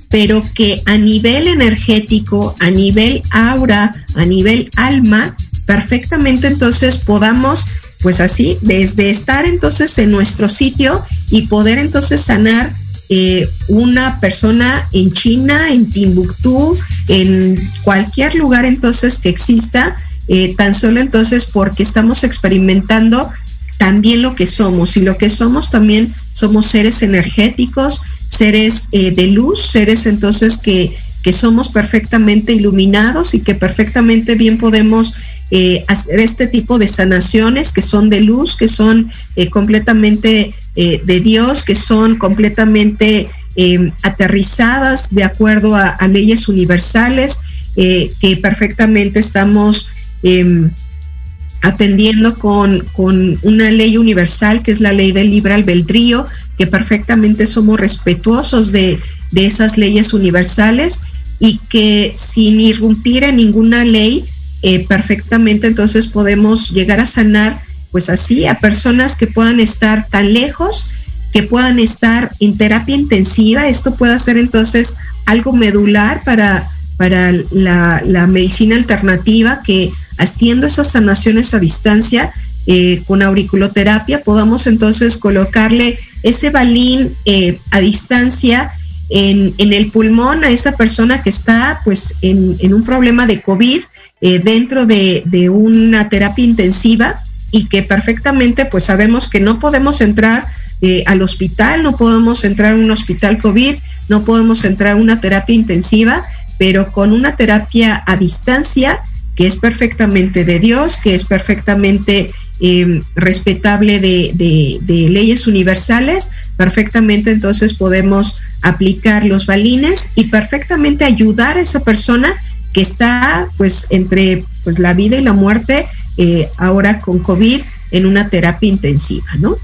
pero que a nivel energético, a nivel aura, a nivel alma, perfectamente entonces podamos, pues así, desde estar entonces en nuestro sitio y poder entonces sanar eh, una persona en China, en Timbuktu, en cualquier lugar entonces que exista, eh, tan solo entonces porque estamos experimentando también lo que somos. Y lo que somos también somos seres energéticos, seres eh, de luz, seres entonces que, que, somos perfectamente iluminados y que perfectamente bien podemos hacer este tipo de sanaciones que son de luz, que son eh, de Dios, que son completamente aterrizadas de acuerdo a, leyes universales, que perfectamente estamos em, atendiendo con, con, una ley universal que es la ley del libre albedrío, que perfectamente somos respetuosos de, de, esas leyes universales y que sin irrumpir en ninguna ley, eh, perfectamente entonces podemos llegar a sanar, pues así, a personas que puedan estar tan lejos, que puedan estar en terapia intensiva. Esto puede ser entonces algo medular para, para la, medicina alternativa que haciendo esas sanaciones a distancia eh, con auriculoterapia, podamos entonces colocarle ese balín eh, a distancia en, en, el pulmón a esa persona que está pues en, en un problema de COVID eh, dentro de, de, una terapia intensiva y que perfectamente pues sabemos que no podemos entrar eh, al hospital, no podemos entrar a un hospital COVID, no podemos entrar a una terapia intensiva, pero con una terapia a distancia que es perfectamente de Dios, que es perfectamente eh, respetable de, de, de, leyes universales, perfectamente entonces podemos aplicar los balines y perfectamente ayudar a esa persona que está pues entre pues la vida y la muerte eh, ahora con COVID en una terapia intensiva, ¿no?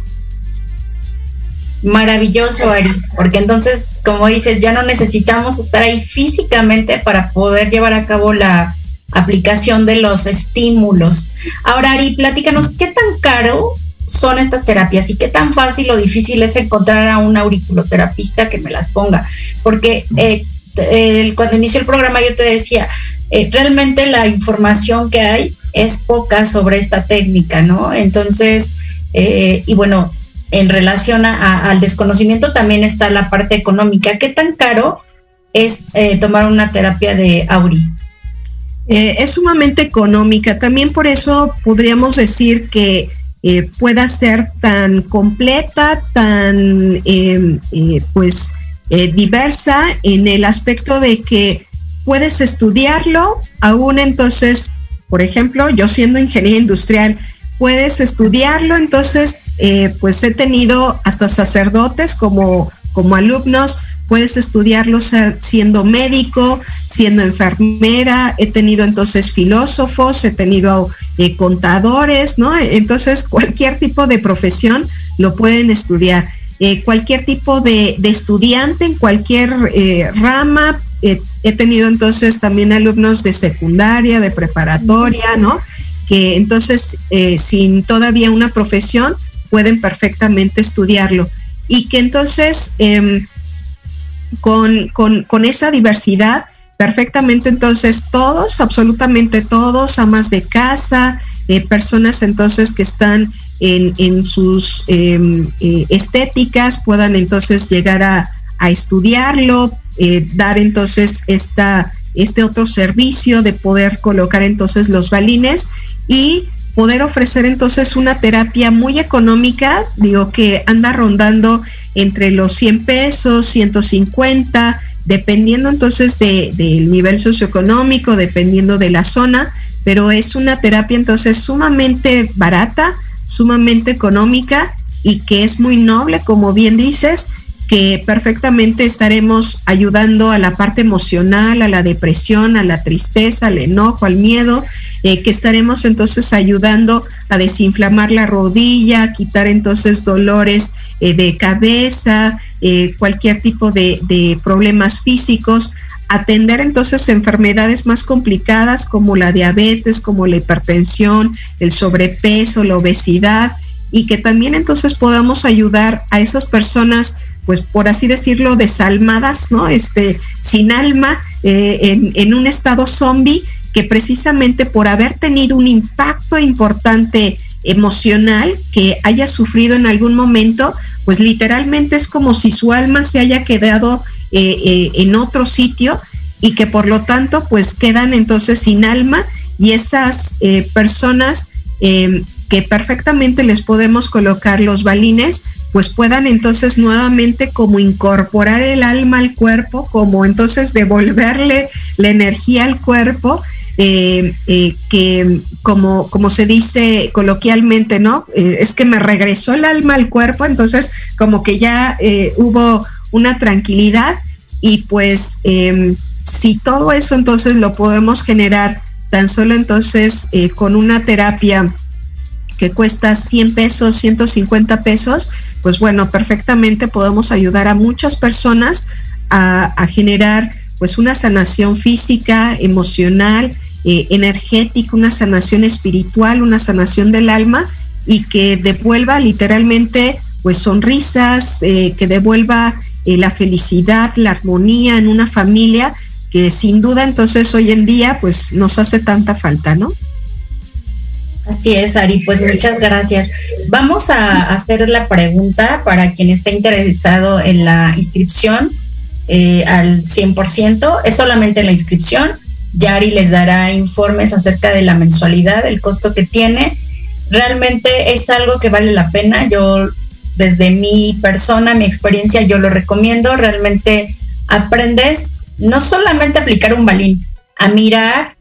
Maravilloso, Ari, porque entonces, como dices, ya no necesitamos estar ahí físicamente para poder llevar a cabo la, aplicación de los estímulos. Ahora, Ari, platícanos, ¿qué tan caro son estas terapias y qué tan fácil o difícil es encontrar a un auriculoterapista que me las ponga? Porque eh, cuando inició el programa yo te decía, eh, realmente la información que hay es poca sobre esta técnica, ¿no? Entonces, eh, y bueno, en relación al desconocimiento también está la parte económica. ¿Qué tan caro es eh, tomar una terapia de Auri? Es sumamente económica. También por eso podríamos decir que pueda ser tan completa, tan pues diversa en el aspecto de que puedes estudiarlo, aún entonces, por ejemplo, yo siendo ingeniero industrial, puedes estudiarlo, entonces pues he tenido hasta sacerdotes como, como alumnos, puedes estudiarlo siendo médico, siendo enfermera, he tenido entonces filósofos, he tenido eh, contadores, ¿no? Entonces cualquier tipo de profesión lo pueden estudiar. Eh, cualquier tipo de, estudiante en cualquier eh, rama, he tenido entonces también alumnos de secundaria, de preparatoria, ¿no? Que entonces eh, sin todavía una profesión pueden perfectamente estudiarlo. Y que entonces eh, con, con, con esa diversidad perfectamente entonces todos, absolutamente todos, amas de casa, eh, personas entonces que están en, en sus eh, eh, estéticas puedan entonces llegar a, a estudiarlo, eh, dar entonces esta, este otro servicio de poder colocar entonces los balines y poder ofrecer entonces una terapia muy económica, digo que anda rondando entre los 100 pesos, 150, dependiendo entonces del de, nivel socioeconómico, dependiendo de la zona, pero es una terapia entonces sumamente barata, sumamente económica y que es muy noble, como bien dices, que perfectamente estaremos ayudando a la parte emocional, a la depresión, a la tristeza, al enojo, al miedo, eh, que estaremos entonces ayudando a desinflamar la rodilla, a quitar entonces dolores eh, de cabeza, eh, cualquier tipo de, de problemas físicos, atender entonces enfermedades más complicadas como la diabetes, como la hipertensión, el sobrepeso, la obesidad, y que también entonces podamos ayudar a esas personas pues por así decirlo, desalmadas, ¿no? Este, sin alma, eh, en, en, un estado zombie, que precisamente por haber tenido un impacto importante emocional que haya sufrido en algún momento, pues literalmente es como si su alma se haya quedado eh, eh, en otro sitio y que por lo tanto pues quedan entonces sin alma y esas personas que perfectamente les podemos colocar los balines pues puedan entonces nuevamente como incorporar el alma al cuerpo, como entonces devolverle la energía al cuerpo eh, eh, que como, como se dice coloquialmente, ¿no? Eh, es que me regresó el alma al cuerpo, entonces como que ya hubo una tranquilidad y pues em, si todo eso entonces lo podemos generar tan solo entonces con una terapia que cuesta 100 pesos, 150 pesos, pues bueno, perfectamente podemos ayudar a muchas personas a, generar pues una sanación física, emocional, eh, energética, una sanación espiritual, una sanación del alma y que devuelva literalmente pues sonrisas, eh, que devuelva eh, la felicidad, la armonía en una familia que sin duda entonces hoy en día pues nos hace tanta falta, ¿no? Así es, Ari, pues muchas gracias. Vamos a hacer la pregunta para quien esté interesado en la inscripción al 100%, es solamente la inscripción Yari les dará informes acerca de la mensualidad, el costo que tiene. Realmente es algo que vale la pena. Yo, desde mi persona, mi experiencia, yo lo recomiendo. Realmente aprendes no solamente a aplicar un balín, a mirar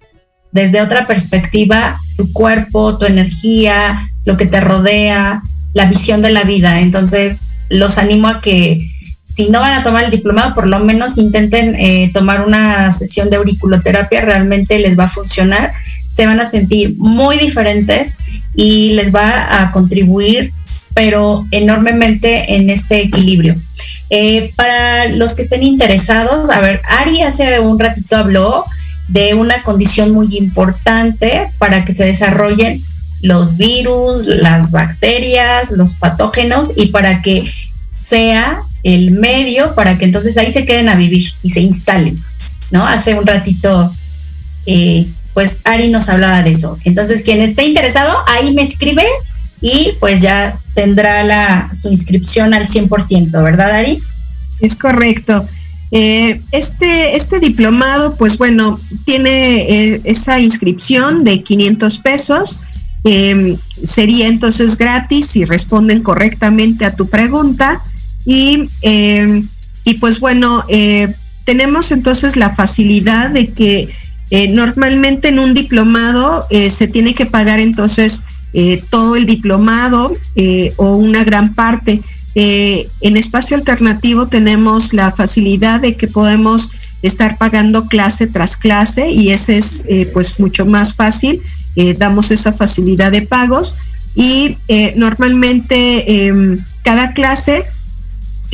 desde otra perspectiva tu cuerpo, tu energía, lo que te rodea, la visión de la vida. Entonces, los animo a que si no van a tomar el diplomado, por lo menos intenten eh, tomar una sesión de auriculoterapia, realmente les va a funcionar, se van a sentir muy diferentes y les va a contribuir, pero enormemente en este equilibrio. Eh, para los que estén interesados, a ver, Ari hace un ratito habló de una condición muy importante para que se desarrollen los virus, las bacterias, los patógenos y para que sea el medio para que entonces ahí se queden a vivir y se instalen, ¿no? Hace un ratito, eh, pues Ari nos hablaba de eso. Entonces, quien esté interesado, ahí me escribe y pues ya tendrá la, su inscripción al 100%, ¿verdad, Ari? Es correcto. Eh, este, este diplomado, pues bueno, tiene eh, esa inscripción de 500 pesos. sería entonces gratis si responden correctamente a tu pregunta. Y, eh, y pues bueno, eh, tenemos entonces la facilidad de que normalmente en un diplomado se tiene que pagar entonces todo el diplomado o una gran parte. En espacio alternativo tenemos la facilidad de que podemos estar pagando clase tras clase y ese es pues mucho más fácil. damos esa facilidad de pagos y normalmente em, cada clase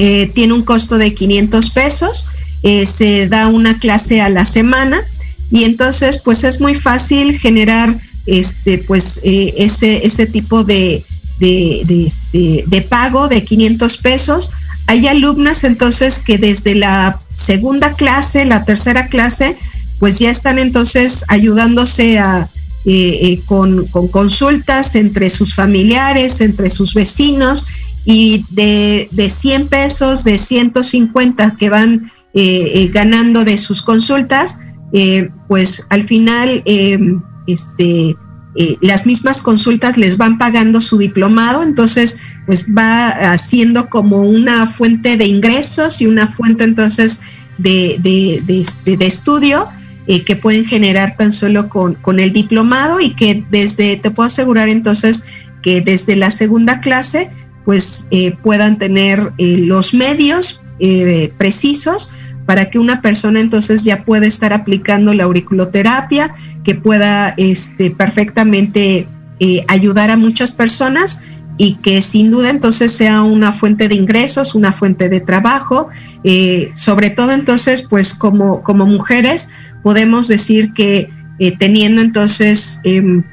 eh, tiene un costo de 500 pesos, eh, se da una clase a la semana y entonces pues es muy fácil generar este pues eh, ese, ese tipo de, de, este, de pago de 500 pesos. Hay alumnas entonces que desde la segunda clase, la tercera clase, pues ya están entonces ayudándose a, con, con, consultas entre sus familiares, entre sus vecinos, y de, de 100 pesos, de 150 que van eh, eh, ganando de sus consultas, eh, pues al final este, las mismas consultas les van pagando su diplomado, entonces pues va haciendo como una fuente de ingresos y una fuente entonces de, de, de, este, de estudio que pueden generar tan solo con, con el diplomado y que desde, te puedo asegurar entonces que desde la segunda clase pues eh, puedan tener eh, los medios eh, precisos para que una persona entonces ya pueda estar aplicando la auriculoterapia, que pueda este, perfectamente ayudar a muchas personas y que sin duda entonces sea una fuente de ingresos, una fuente de trabajo, sobre todo entonces pues como, como mujeres podemos decir que teniendo entonces em,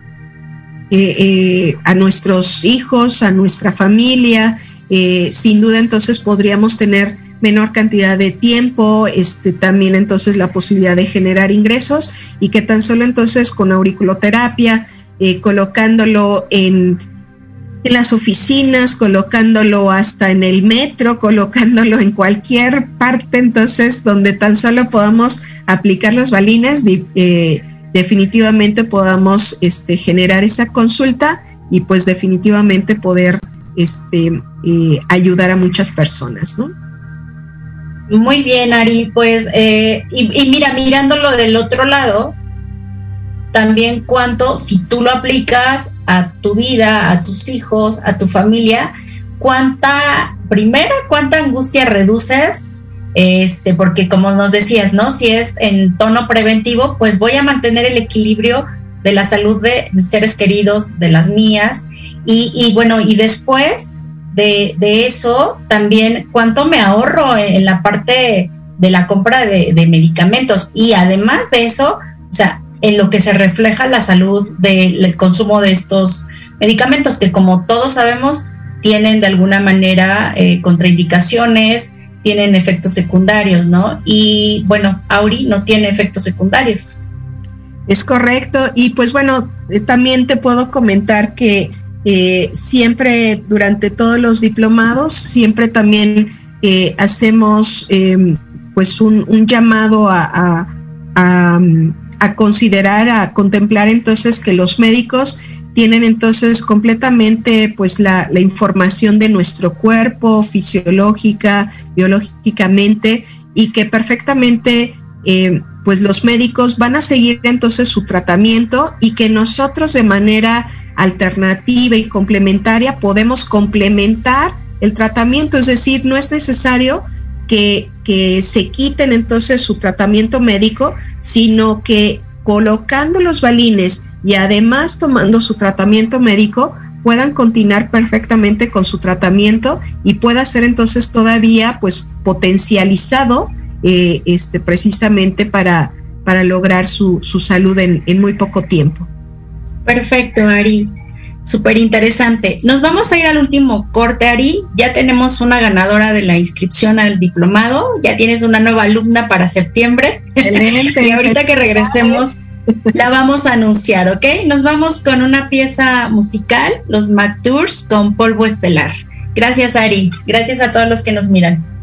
a nuestros hijos, a nuestra familia. sin duda entonces podríamos tener menor cantidad de tiempo, este, también entonces la posibilidad de generar ingresos y que tan solo entonces con auriculoterapia, eh, colocándolo en, las oficinas, colocándolo hasta en el metro, colocándolo en cualquier parte, entonces donde tan solo podamos aplicar los balines, eh, definitivamente podamos este, generar esa consulta y pues definitivamente poder este, eh, ayudar a muchas personas, ¿no? Muy bien, Ari. Pues, eh, y, mira, mirándolo del otro lado, también cuánto, si tú lo aplicas a tu vida, a tus hijos, a tu familia, cuánta, primera, cuánta angustia reduces, este, porque como nos decías, ¿no? Si es en tono preventivo, pues voy a mantener el equilibrio de la salud de mis seres queridos, de las mías, y, y bueno, y después de, eso, también cuánto me ahorro en la parte de la compra de, medicamentos y además de eso, o sea, en lo que se refleja la salud del consumo de estos medicamentos que como todos sabemos tienen de alguna manera eh, contraindicaciones, tienen efectos secundarios, ¿no? Y bueno, Auri no tiene efectos secundarios. Es correcto. Y pues bueno, eh, también te puedo comentar que eh, siempre durante todos los diplomados, siempre también eh, hacemos em, pues un, llamado a, considerar, a contemplar entonces que los médicos tienen entonces completamente pues la, información de nuestro cuerpo, fisiológica, biológicamente, y que perfectamente em, pues los médicos van a seguir entonces su tratamiento y que nosotros de manera alternativa y complementaria podemos complementar el tratamiento, es decir, no es necesario que, que se quiten entonces su tratamiento médico, sino que colocando los balines y además tomando su tratamiento médico, puedan continuar perfectamente con su tratamiento y pueda ser entonces todavía pues potencializado eh, este, precisamente para, para lograr su, su salud en, en, muy poco tiempo. Perfecto, Ari. Súper interesante. Nos vamos a ir al último corte, Ari. Ya tenemos una ganadora de la inscripción al diplomado. Ya tienes una nueva alumna para septiembre. y ahorita que regresemos, la vamos a anunciar, ¿ok? Nos vamos con una pieza musical, los Mac Tours con polvo estelar. Gracias, Ari. Gracias a todos los que nos miran.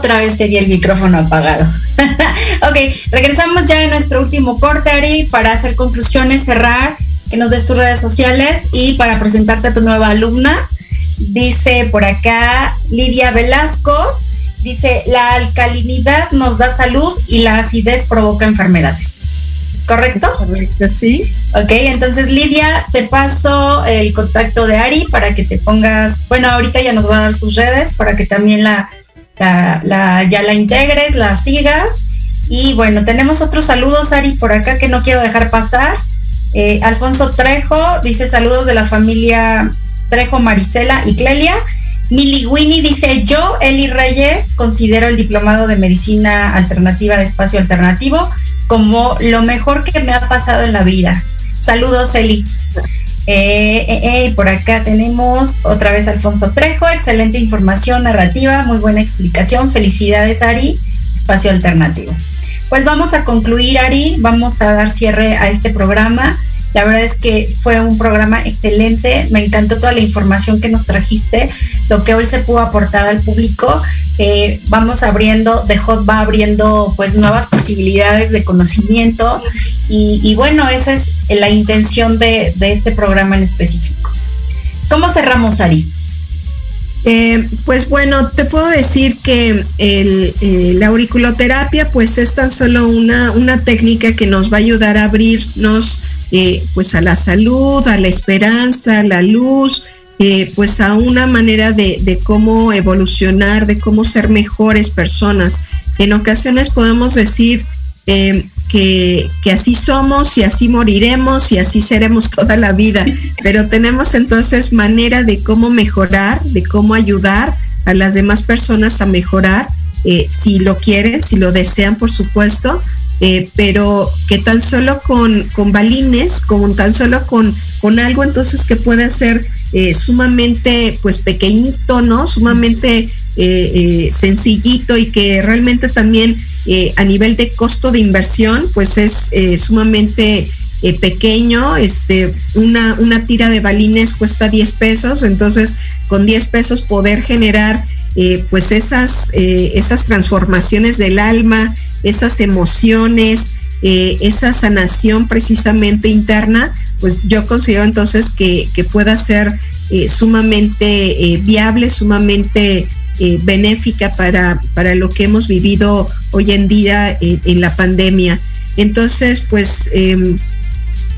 Otra vez tenía el micrófono apagado. ok, regresamos ya en nuestro último corte, Ari, para hacer conclusiones, cerrar, que nos des tus redes sociales y para presentarte a tu nueva alumna. Dice por acá Lidia Velasco, dice, la alcalinidad nos da salud y la acidez provoca enfermedades. ¿Es correcto? Correcto, sí. Ok, entonces Lidia, te paso el contacto de Ari para que te pongas, bueno, ahorita ya nos va a dar sus redes para que también la, la, ya la integres, la sigas. Y bueno, tenemos otros saludos, Ari, por acá que no quiero dejar pasar. Eh, Alfonso Trejo dice saludos de la familia Trejo, Marisela y Clelia. Mili Winnie dice, yo, Eli Reyes, considero el diplomado de medicina alternativa de espacio alternativo como lo mejor que me ha pasado en la vida. Saludos, Eli. Eh, eh, eh, por acá tenemos otra vez Alfonso Trejo, excelente información narrativa, muy buena explicación. Felicidades, Ari, espacio alternativo. Pues vamos a concluir, Ari, vamos a dar cierre a este programa. La verdad es que fue un programa excelente, me encantó toda la información que nos trajiste, lo que hoy se pudo aportar al público. Eh, vamos abriendo, The Hot va abriendo pues nuevas posibilidades de conocimiento y, bueno, esa es la intención de, este programa en específico. ¿Cómo cerramos, Ari? Eh, pues bueno, te puedo decir que eh, la auriculoterapia pues es tan solo una, una técnica que nos va a ayudar a abrirnos eh, pues a la salud, a la esperanza, a la luz, eh, pues a una manera de, cómo evolucionar, de cómo ser mejores personas. En ocasiones podemos decir eh, que, que, así somos y así moriremos y así seremos toda la vida, pero tenemos entonces manera de cómo mejorar, de cómo ayudar a las demás personas a mejorar, si lo quieren, si lo desean, por supuesto, eh, pero que tan solo con, con balines, con tan solo con, con algo entonces que puede ser eh, sumamente pues pequeñito, ¿no? Sumamente eh, sencillito y que realmente también a nivel de costo de inversión pues es sumamente pequeño, este, una, una tira de balines cuesta 10 pesos, entonces con 10 pesos poder generar pues esas, esas transformaciones del alma, esas emociones, eh, esa sanación precisamente interna, pues yo considero entonces que, pueda ser eh, sumamente eh, viable, sumamente benéfica para, para, lo que hemos vivido hoy en día en la pandemia. Entonces, pues em,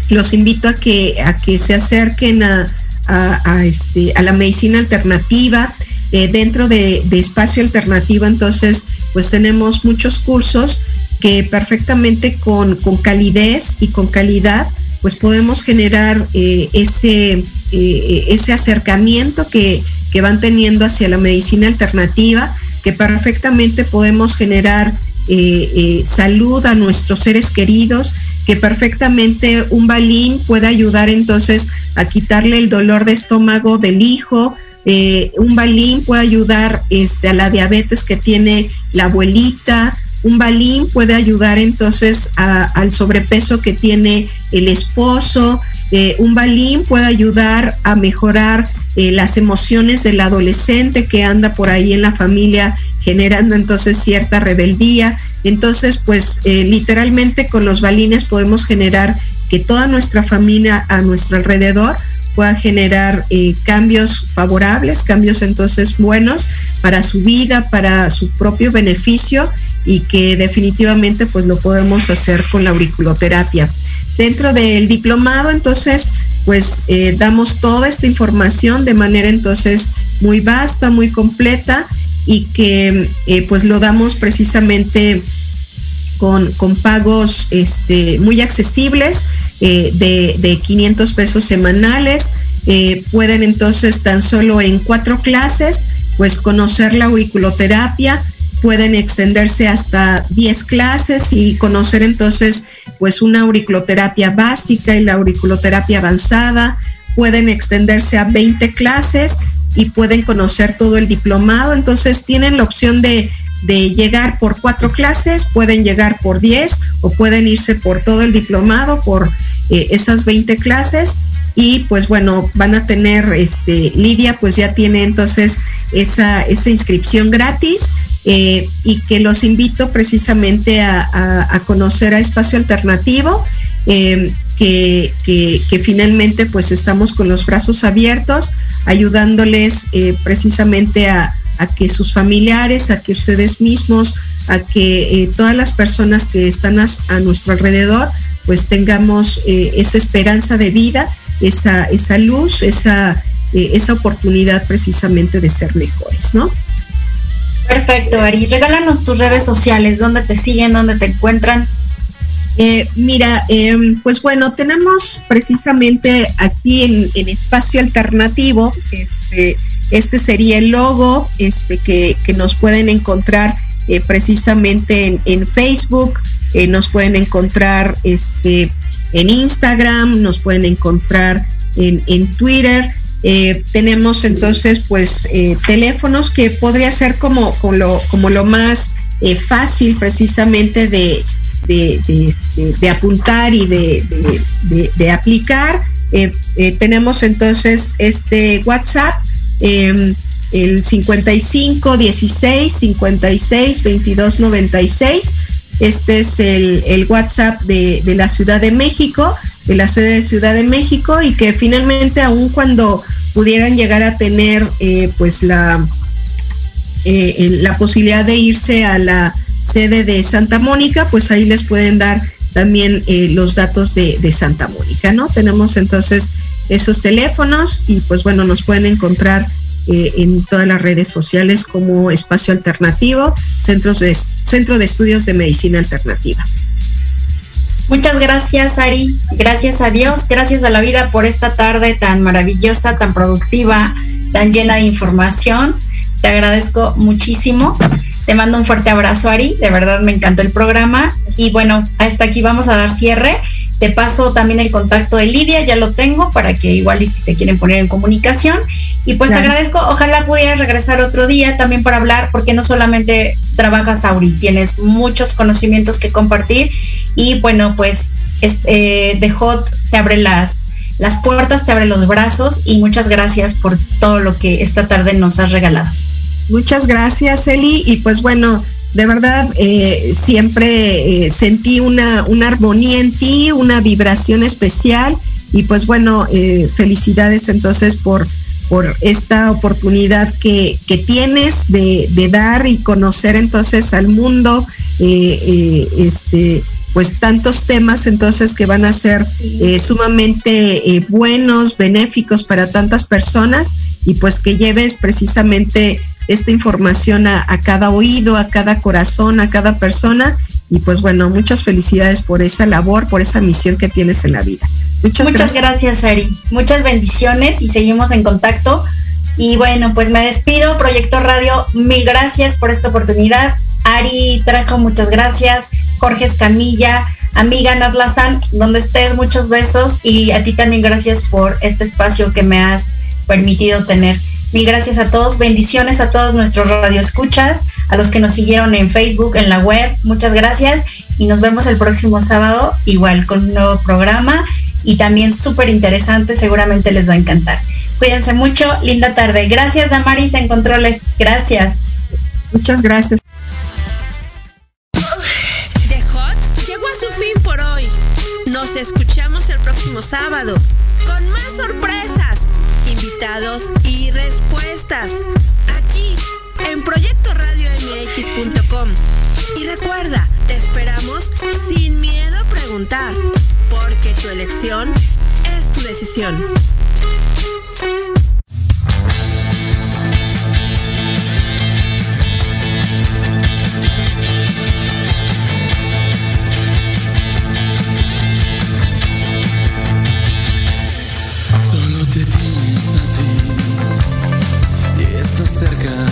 los invito a que, a que se acerquen a, este, a la medicina alternativa. Dentro de, de espacio alternativo, entonces, pues tenemos muchos cursos que perfectamente con, calidez y con calidad pues podemos generar eh, ese, eh, ese acercamiento que, van teniendo hacia la medicina alternativa, que perfectamente podemos generar eh, salud a nuestros seres queridos, que perfectamente un balín puede ayudar entonces a quitarle el dolor de estómago del hijo, eh, un balín puede ayudar este, a la diabetes que tiene la abuelita, un balín puede ayudar entonces al sobrepeso que tiene el esposo, eh, un balín puede ayudar a mejorar eh, las emociones del adolescente que anda por ahí en la familia generando entonces cierta rebeldía. Entonces, pues literalmente con los balines podemos generar que toda nuestra familia a nuestro alrededor pueda generar eh, cambios favorables, cambios entonces buenos para su vida, para su propio beneficio y que definitivamente pues lo podemos hacer con la auriculoterapia. Dentro del diplomado entonces pues eh, damos toda esta información de manera entonces muy vasta, muy completa y que eh, pues lo damos precisamente con, con pagos este, muy accesibles eh, de, 500 pesos semanales. Eh, pueden entonces tan solo en cuatro clases, pues conocer la auriculoterapia, pueden extenderse hasta 10 clases y conocer entonces pues una auriculoterapia básica y la auriculoterapia avanzada, pueden extenderse a 20 clases y pueden conocer todo el diplomado, entonces tienen la opción de de llegar por cuatro clases, pueden llegar por 10 o pueden irse por todo el diplomado, por eh, esas 20 clases y pues bueno, van a tener, este, Lidia pues ya tiene entonces esa, esa inscripción gratis eh, y que los invito precisamente a, conocer a Espacio Alternativo. Eh, que, finalmente pues estamos con los brazos abiertos, ayudándoles precisamente a, que sus familiares, a que ustedes mismos, a que todas las personas que están a, nuestro alrededor, pues tengamos esa esperanza de vida, esa, esa luz, esa, esa oportunidad precisamente de ser mejores, ¿no? Perfecto, Ari. Regálanos tus redes sociales, dónde te siguen, dónde te encuentran. Eh, mira, em, pues bueno, tenemos precisamente aquí en, Espacio Alternativo, este, este sería el logo este, que, nos pueden encontrar eh, precisamente en, Facebook, eh, nos pueden encontrar este, en Instagram, nos pueden encontrar en, en Twitter. Eh, tenemos entonces pues teléfonos que podría ser como, lo, como lo más fácil precisamente de, de, este, apuntar y de, aplicar. tenemos entonces este WhatsApp, em, el 55 16 56 22 96. Este es el, el WhatsApp de, la Ciudad de México, de la sede de Ciudad de México, y que finalmente, aun cuando pudieran llegar a tener eh, pues la, eh, la posibilidad de irse a la sede de Santa Mónica, pues ahí les pueden dar también eh, los datos de, de, Santa Mónica, ¿no? Tenemos entonces esos teléfonos y pues bueno, nos pueden encontrar en todas las redes sociales como Espacio Alternativo, Centros de, Centro de Estudios de Medicina Alternativa. Muchas gracias, Ari. Gracias a Dios, gracias a la vida por esta tarde tan maravillosa, tan productiva, tan llena de información. Te agradezco muchísimo. Te mando un fuerte abrazo, Ari. De verdad me encantó el programa. Y bueno, hasta aquí vamos a dar cierre. Te paso también el contacto de Lidia, ya lo tengo para que igual y si se quieren poner en comunicación. Y pues te agradezco, ojalá pudieras regresar otro día también para hablar, porque no solamente trabajas, Auri, tienes muchos conocimientos que compartir. Y bueno, pues este, The Hot te abre las, las puertas, te abre los brazos y muchas gracias por todo lo que esta tarde nos has regalado. Muchas gracias, Eli. Y pues bueno, de verdad eh, siempre eh, sentí una, armonía en ti, una vibración especial y pues bueno, eh, felicidades entonces por, por esta oportunidad que, que tienes de, de, dar y conocer entonces al mundo, este, pues tantos temas entonces que van a ser sumamente buenos, benéficos para tantas personas y pues que lleves precisamente esta información a, cada oído, a cada corazón, a cada persona. Y pues bueno, muchas felicidades por esa labor, por esa misión que tienes en la vida. Muchas, muchas gracias. Ari. Muchas bendiciones y seguimos en contacto. Y bueno, pues me despido. Proyecto Radio, mil gracias por esta oportunidad. Ari trajo muchas gracias. Jorge Escamilla, amiga Natlazan, donde estés, muchos besos. Y a ti también gracias por este espacio que me has permitido tener. Mil gracias a todos, bendiciones a todos nuestros radioescuchas, a los que nos siguieron en Facebook, en la web, muchas gracias y nos vemos el próximo sábado igual con un nuevo programa y también súper interesante, seguramente les va a encantar. Cuídense mucho, linda tarde. Gracias Damaris en Controles, gracias. Muchas gracias. The Hot llegó a su fin por hoy. Nos escuchamos el próximo sábado con más sorpresas invitados y respuestas aquí en proyectoradiomx.com. Y recuerda, te esperamos sin miedo a preguntar, porque tu elección es tu decisión. Cerca